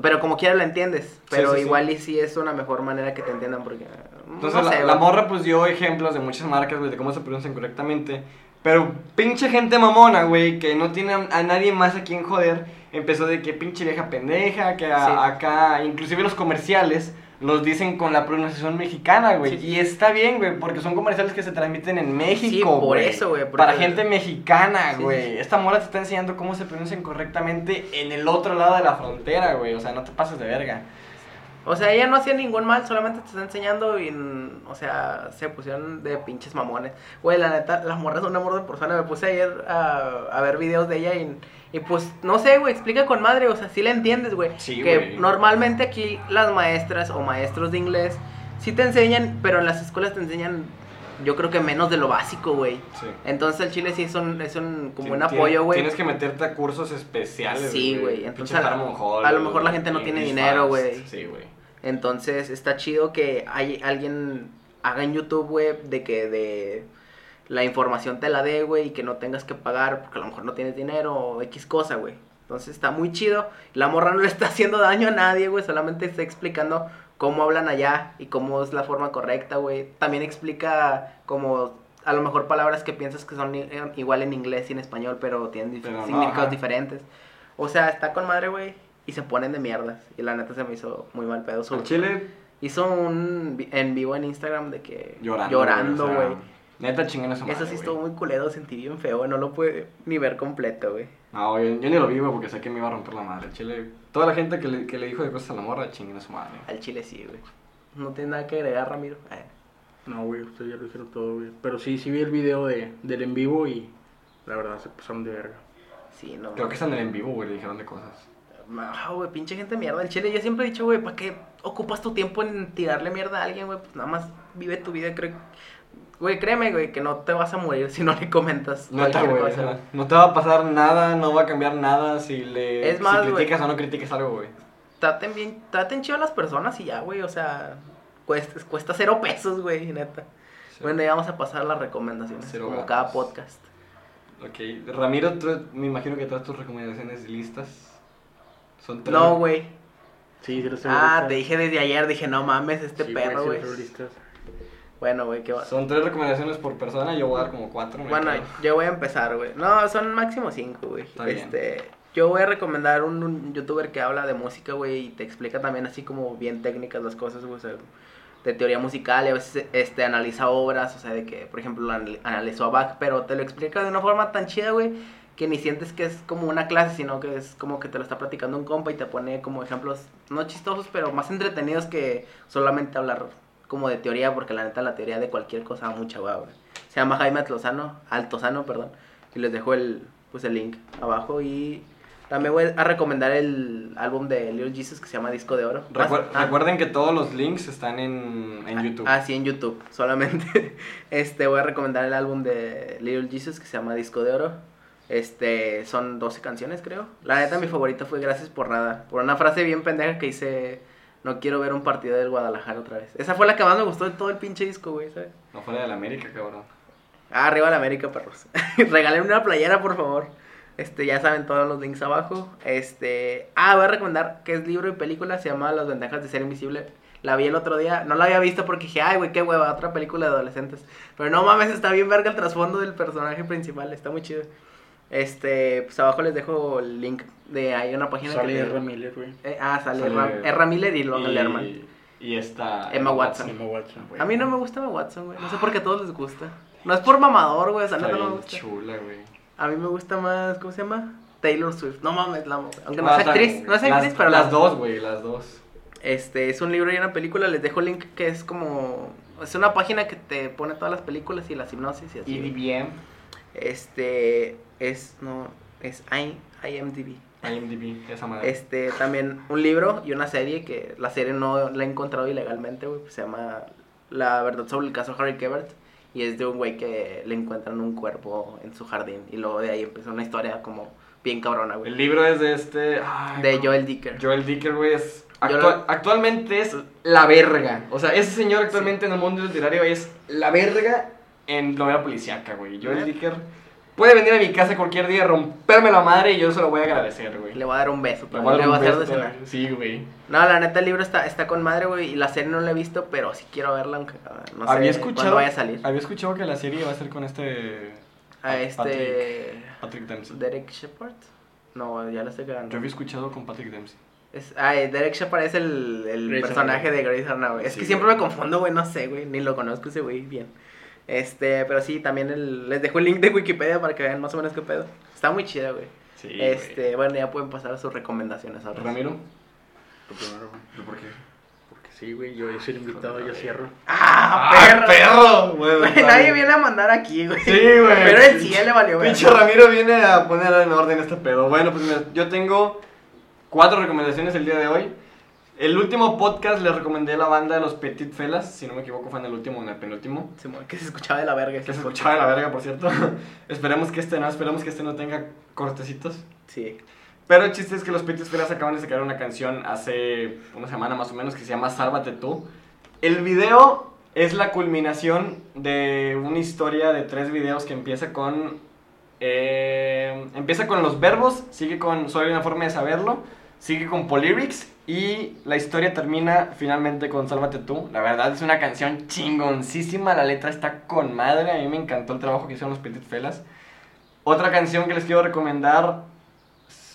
Pero como quiera lo entiendes. Pero sí, sí. igual y sí es una mejor manera que te entiendan porque... Entonces no sé, la, la morra pues dio ejemplos de muchas marcas, güey, de cómo se pronuncian correctamente. Pero pinche gente mamona, güey, que no tiene a, nadie más a quien joder, empezó de que pinche vieja pendeja, que a- Sí. acá, inclusive los comerciales, los dicen con la pronunciación mexicana, güey. Sí. Y está bien, güey, porque son comerciales que se transmiten en México, Sí, por güey. eso, güey, Para gente mexicana, Sí, güey. Esta morra te está enseñando cómo se pronuncian correctamente en el otro lado de la frontera, güey. O sea, no te pases de verga. O sea, ella no hacía ningún mal, solamente te está enseñando y, o sea, se pusieron de pinches mamones. Güey, la neta, las morras son un amor de persona. Me puse ayer a, a ver videos de ella y, y pues, no sé, güey, explica con madre, o sea, sí la entiendes, güey. Sí, que güey. normalmente aquí las maestras o maestros de inglés sí te enseñan, pero en las escuelas te enseñan, yo creo que menos de lo básico, güey. Sí. Entonces el chile sí es un, es un como un apoyo, güey. Tienes que meterte a cursos especiales. Sí, güey, entonces, a- Paramount Hall, a lo mejor la gente no English tiene dinero, güey. Sí, güey. Entonces está chido que hay alguien haga en YouTube, güey, de que de la información te la dé, güey, y que no tengas que pagar porque a lo mejor no tienes dinero o X cosa, güey. Entonces está muy chido. La morra no le está haciendo daño a nadie, güey, solamente está explicando cómo hablan allá y cómo es la forma correcta, güey. También explica como a lo mejor palabras que piensas que son i- igual en inglés y en español, pero tienen dif- Pero no, significados diferentes. O sea, está con madre, güey, y se ponen de mierdas. Y la neta se me hizo muy mal pedo. su- Chile Hizo un en vivo en Instagram de que llorando. llorando, o sea, güey. Neta chinguen Eso madre, sí estuvo muy culero, sentí bien feo, no lo pude ni ver completo, güey. No, yo, yo ni lo vi, güey, porque sé que me iba a romper la madre. Al Chile, toda la gente que le, que le dijo de cosas a la morra, chinguen a su madre. Al chile sí, güey. No tiene nada que agregar, Ramiro. Eh, No, güey, ustedes ya lo dijeron todo, güey. Pero sí, sí vi el video de, del en vivo y la verdad se pasaron de verga. sí, no. Creo que están en el en vivo, güey, le dijeron de cosas. Ah, güey, pinche gente mierda. El chile, yo siempre he dicho, güey, ¿para qué ocupas tu tiempo en tirarle mierda a alguien, güey? Pues nada más vive tu vida, creo. Güey, créeme, güey, que no te vas a morir si no le comentas cualquier güey. cosa, No te va a pasar nada, no va a cambiar nada si le Es más, si güey. criticas o no critiques algo, güey. Traten bien, traten chido a las personas y ya, güey, o sea, cuesta, cuesta cero pesos, güey, neta. Sí. Bueno, ya vamos a pasar a las recomendaciones, Cero como gatos. cada podcast. Ok, Ramiro, tú- me imagino que todas tus recomendaciones listas son tres. No, güey. Sí, sí Ah, te dije desde ayer, dije, no mames, este Sí, perro, sí güey. Bueno, güey, ¿qué va? Son tres recomendaciones por persona, yo voy a dar como cuatro. Bueno, yo voy a empezar, güey. No, son máximo cinco, güey. Bien. Este, yo voy a recomendar un, un youtuber que habla de música, güey, y te explica también así como bien técnicas las cosas, güey, o sea, de teoría musical y a veces este analiza obras, o sea, de que, por ejemplo, anal- analizó a Bach, pero te lo explica de una forma tan chida, güey, que ni sientes que es como una clase, sino que es como que te lo está platicando un compa y te pone como ejemplos no chistosos, pero más entretenidos que solamente hablar como de teoría, porque la neta la teoría de cualquier cosa da mucha hueva. Se llama Jaime Altozano, Altozano, perdón, y les dejo el, pues el link abajo y también voy a recomendar el álbum de Little Jesus que se llama Disco de Oro. Recuer- Ah, Recuerden que todos los links están en, en YouTube. Ah, sí, en YouTube, solamente. Este, voy a recomendar el álbum de Little Jesus que se llama Disco de Oro. Este, son 12 canciones, creo. La neta, mi favorita fue Gracias por nada. Por una frase bien pendeja que hice, no quiero ver un partido del Guadalajara otra vez. Esa fue la que más me gustó de todo el pinche disco, güey, ¿sabes? No de la América, cabrón. Ah, arriba la América, perros. Regálenme una playera, por favor. Este, ya saben todos los links abajo. Este, ah, voy a recomendar que es libro y película, se llama Las ventajas de ser invisible. La vi el otro día, no la había visto porque dije, ay, güey, qué hueva, otra película de adolescentes. Pero no mames, está bien verga el trasfondo del personaje principal, está muy chido. Este, pues abajo les dejo el link de hay una página Sale que Miller, güey. Eh, ah, sale, Sale- Ram- Ezra Miller y Logan Lerman. Y esta. Emma Watson. Emma Watson, güey. A mí no me gusta Emma Watson, güey. No sé por qué a todos les gusta. No es por mamador, güey. O sea, Está no me gusta. chula, güey. A mí me gusta más, ¿cómo se llama? Taylor Swift. No mames, la. Aunque no es está- actriz, no es las- actriz, pero Las la- dos, güey, las dos. Este, es un libro y una película. Les dejo el link que es como. Es una página que te pone todas las películas y las hipnosis y así. Y bien. Este, es, no, es I, IMDb. IMDb, esa madre. Este, también un libro y una serie que la serie no la he encontrado ilegalmente, güey. pues se llama La verdad sobre el caso Harry Quebert. Y es de un güey que le encuentran un cuerpo en su jardín. Y luego de ahí empieza una historia como bien cabrona, El güey. libro es de este. ay, De. Joel Dicker. Joel Dicker, güey, es. Yo actua- lo- Actualmente es la verga. O sea, ese señor actualmente en el mundo literario es la verga en novela policíaca, güey. Joel Neta. Dicker puede venir a mi casa cualquier día, romperme la madre y yo se lo voy a agradecer, güey. Le voy a dar un beso, Le pero voy a le voy a hacer de cenar. Sí, güey. No, la neta el libro está, está con madre, güey. Y la serie no la he visto, pero sí quiero verla, aunque ah, no sé había escuchado. vaya a salir. Había escuchado que la serie va a ser con este. A este. Patrick Dempsey. Derek Shepard. No, ya la estoy cagando. Yo había escuchado con Patrick Dempsey. Es, ay, Derek Shepard es el, el personaje de Grey's Anatomy. güey. Es Sí, que siempre me confundo, güey, no sé, güey, ni lo conozco ese güey bien. Este, pero sí, también el- les dejo el link de Wikipedia para que vean más o menos qué pedo. Está muy chida, güey. Sí. este, bueno, ya pueden pasar a sus recomendaciones ahora. Ramiro. Lo primero, güey. ¿Pero por qué? Porque sí, güey, yo soy el invitado, yo cierro. ¡Ah, ¡Ah, perro! perro! Güey, Güey, está nadie viene a mandar aquí, güey. Sí, güey. Pero el sí, él le valió, güey. Pinche Ramiro viene a poner en orden este pedo. Bueno, pues mira, yo tengo cuatro recomendaciones el día de hoy. El último podcast les recomendé la banda de los Petit Felas, si no me equivoco fue en el último o en el penúltimo. Que se escuchaba de la verga. Que se escuchaba de la verga, por cierto. esperemos que este no, esperemos que este no tenga cortecitos. Sí. Pero el chiste es que los Petit Felas acaban de sacar una canción hace una semana más o menos que se llama Sálvate tú. El video es la culminación de una historia de tres videos que empieza con... eh, empieza con los verbos, sigue con Solo hay una forma de saberlo, sigue con Polyrics y la historia termina finalmente con Sálvate tú. La verdad es una canción chingoncísima, la letra está con madre, a mí me encantó el trabajo que hicieron los Petit Felas. Otra canción que les quiero recomendar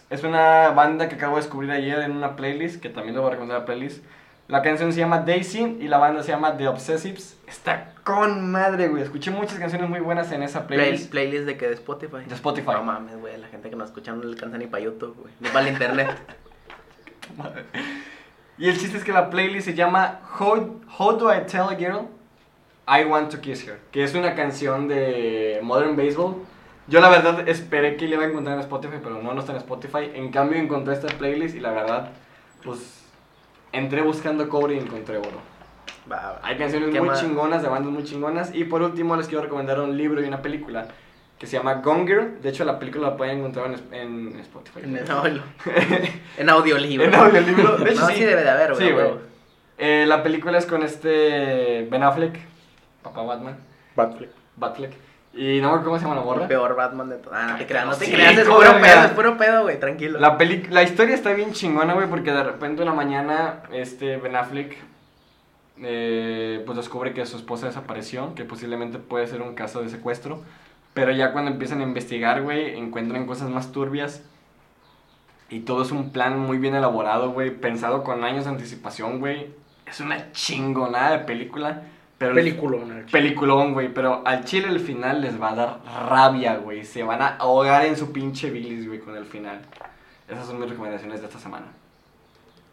es una banda que acabo de descubrir ayer en una playlist, que también les voy a recomendar la playlist. La canción se llama Daisy y la banda se llama The Obsessives. Está con madre, güey. Escuché muchas canciones muy buenas en esa Play- playlist. playlist de que de Spotify. De Spotify. No mames, güey. La gente que nos escucha no le alcanza ni para YouTube, güey. Ni para el internet. Y el chiste es que la playlist se llama How, How Do I Tell a Girl I Want to Kiss Her, que es una canción de Modern Baseball. Yo la verdad esperé que le iba a encontrar en Spotify, pero no, no está en Spotify. En cambio encontré esta playlist y la verdad, pues entré buscando cobre y encontré oro. Hay canciones ¿Qué muy más? chingonas, de bandas muy chingonas. Y por último les quiero recomendar un libro y una película que se llama Gone Girl. De hecho la película la pueden encontrar en, en Spotify. En el- lo- en audiolibro. En audiolibro. De hecho, no, sí. sí. debe de haber, güey. Sí, güey. Eh, la película es con este Ben Affleck, papá Batman, Batfleck. Batfleck. Y no me acuerdo cómo se llama la El morra. peor Batman de todo. Ah, no te creas, no te Sí, creas. Es puro pedo, es puro pedo, güey. Tranquilo. La, peli la historia está bien chingona, güey, porque de repente una mañana este Ben Affleck eh, pues descubre que su esposa desapareció, que posiblemente puede ser un caso de secuestro. Pero ya cuando empiezan a investigar, güey, encuentran cosas más turbias. Y todo es un plan muy bien elaborado, güey, pensado con años de anticipación, güey. Es una chingonada de película. Pero el- Peliculón. Peliculón, güey, pero al chile el final les va a dar rabia, güey. Se van a ahogar en su pinche bilis, güey, con el final. Esas son mis recomendaciones de esta semana.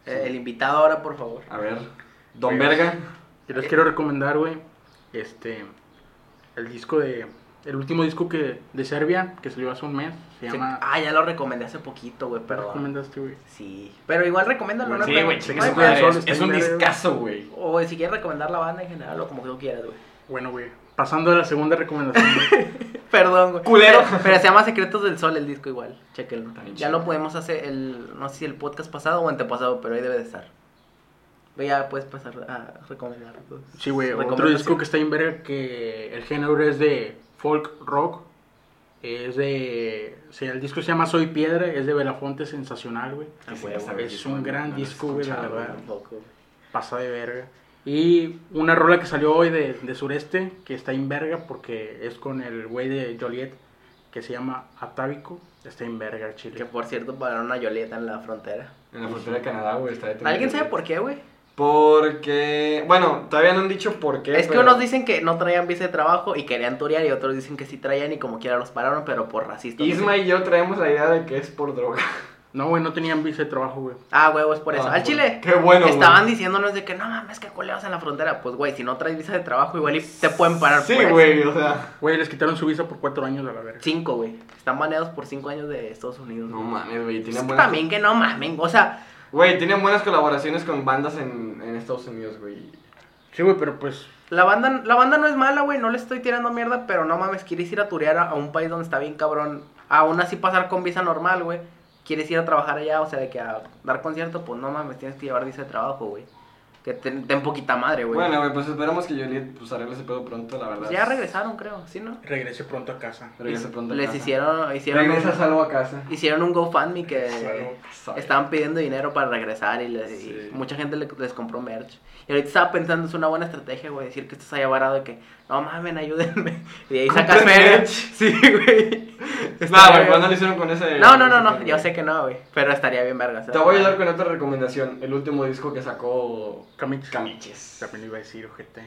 Eh, el invitado ahora, por favor. A ver, Don Verga. Yo les quiero recomendar, güey, este, el disco de, el último disco que, de Serbia, que salió hace un mes, se Sí. llama... Ah, ya lo recomendé hace poquito, güey, ¿Qué perdón. recomendaste, güey? Sí. Pero igual recomiéndalo, Bueno, no Sí, güey, Es, es un discazo, güey. O si quieres recomendar la banda en general o como tú quieras, güey. Bueno, güey, pasando a la segunda recomendación. Perdón, güey. Culero. Pero, pero se llama Secretos del Sol el disco igual. Chequenlo. Bien Ya lo podemos hacer el, no sé si el podcast pasado o antepasado, pero ahí debe de estar. Ya puedes pasar a recomendar. Sí, güey, otro disco que está en verga que el género es de folk rock Es de. O sea, el disco se llama Soy Piedra, es de Belafonte Sensacional, güey. Ah, Sí. Es un gran no disco, güey, la verdad. Tampoco. Pasa de verga. Y una rola que salió hoy de, de Sureste, que está en verga, porque es con el güey de Joliet, que se llama Atávico. Está en verga, Que chile. por cierto pararon una Yoleta en la frontera. En la frontera de Canadá, güey, está detenido. ¿Alguien sabe por qué, güey? Porque, bueno, todavía no han dicho por qué. Es que unos dicen que no traían visa de trabajo y querían turear y otros dicen que sí traían y como quiera los pararon, pero por racistas. Isma y yo traemos la idea de que es por droga. No, güey, no tenían visa de trabajo, güey. Ah, huevo, es por eso. Ah, Al. Chile. Qué bueno, güey. Estaban diciéndonos de que no mames, que coleos en la frontera. Pues, güey, si no traes visa de trabajo, igual y te pueden parar Sí, por eso. güey, o sea. Güey, les quitaron su visa por cuatro años a la verga. Cinco, güey. Están baneados por cinco años de Estados Unidos. No güey. mames, güey, Es tienen que buenas... también que no mamen. O sea, Güey, tienen buenas colaboraciones con bandas en, en Estados Unidos, güey. Sí, güey, pero pues. la banda, la banda no es mala, güey. No le estoy tirando mierda, pero no mames, quieres ir a turear a, a un país donde está bien cabrón. Aún así pasar con visa normal, güey. Quieres ir a trabajar allá, o sea, de que a dar concierto, pues no mames, tienes que llevar visa de trabajo, güey. Que te den poquita madre, güey. Bueno, güey, pues esperamos que Juliet pues arregle ese pedo pronto, la verdad. Pues ya regresaron, creo, ¿sí, no? Regrese pronto a casa. Regresa pronto a Les casa. hicieron, hicieron, Regresa un, salvo a casa. hicieron un GoFundMe que Salvo. estaban pidiendo dinero para regresar y, les- y mucha gente le- les compró merch. Y ahorita estaba pensando, es una buena estrategia, güey, decir que estás allá varado de que, no mames, ayúdenme. Y de ahí sacas merch. Sí, güey. No, güey. ¿cuándo lo hicieron con ese? No, no, no, no, yo sé que no, güey. Pero estaría bien verga. Te voy a ayudar con otra recomendación. El último disco que sacó Camiches. Camiches. También iba a decir, ojete.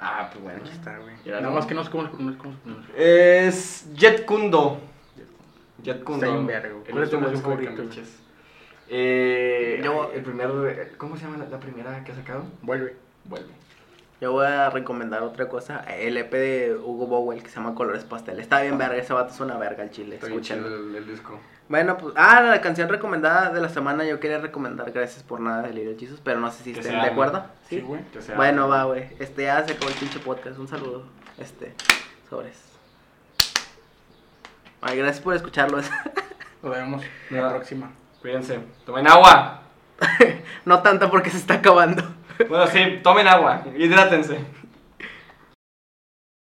Ah, pues bueno. Aquí está, güey. Nada no. más que no sé cómo, no sé cómo se pronuncia. Es Jet Kundo. Jet Kundo. Está bien verga, güey. El ¿Cuál es último disco de Camiches. Eh, Yo- el primer, ¿cómo se llama la, la primera que ha sacado? Vuelve. Vuelve. Yo voy a recomendar otra cosa. El EP de Hugo Bowell que se llama Colores Pastel. Está bien verga, ese vato es una verga el chile. Escúchenlo. el, el disco. Bueno, pues, ah, la canción recomendada de la semana yo quería recomendar Gracias por nada de Little Jesus, pero no sé si estén de acuerdo. Sí, güey. Que sea- Bueno, va, güey. Este ya se acabó el pinche podcast. Un saludo. Este, sobres. Ay, gracias por escucharlos. Nos vemos en la próxima. Cuídense. Tomen agua. no tanto porque se está acabando. Bueno, sí, tomen agua. Hidrátense.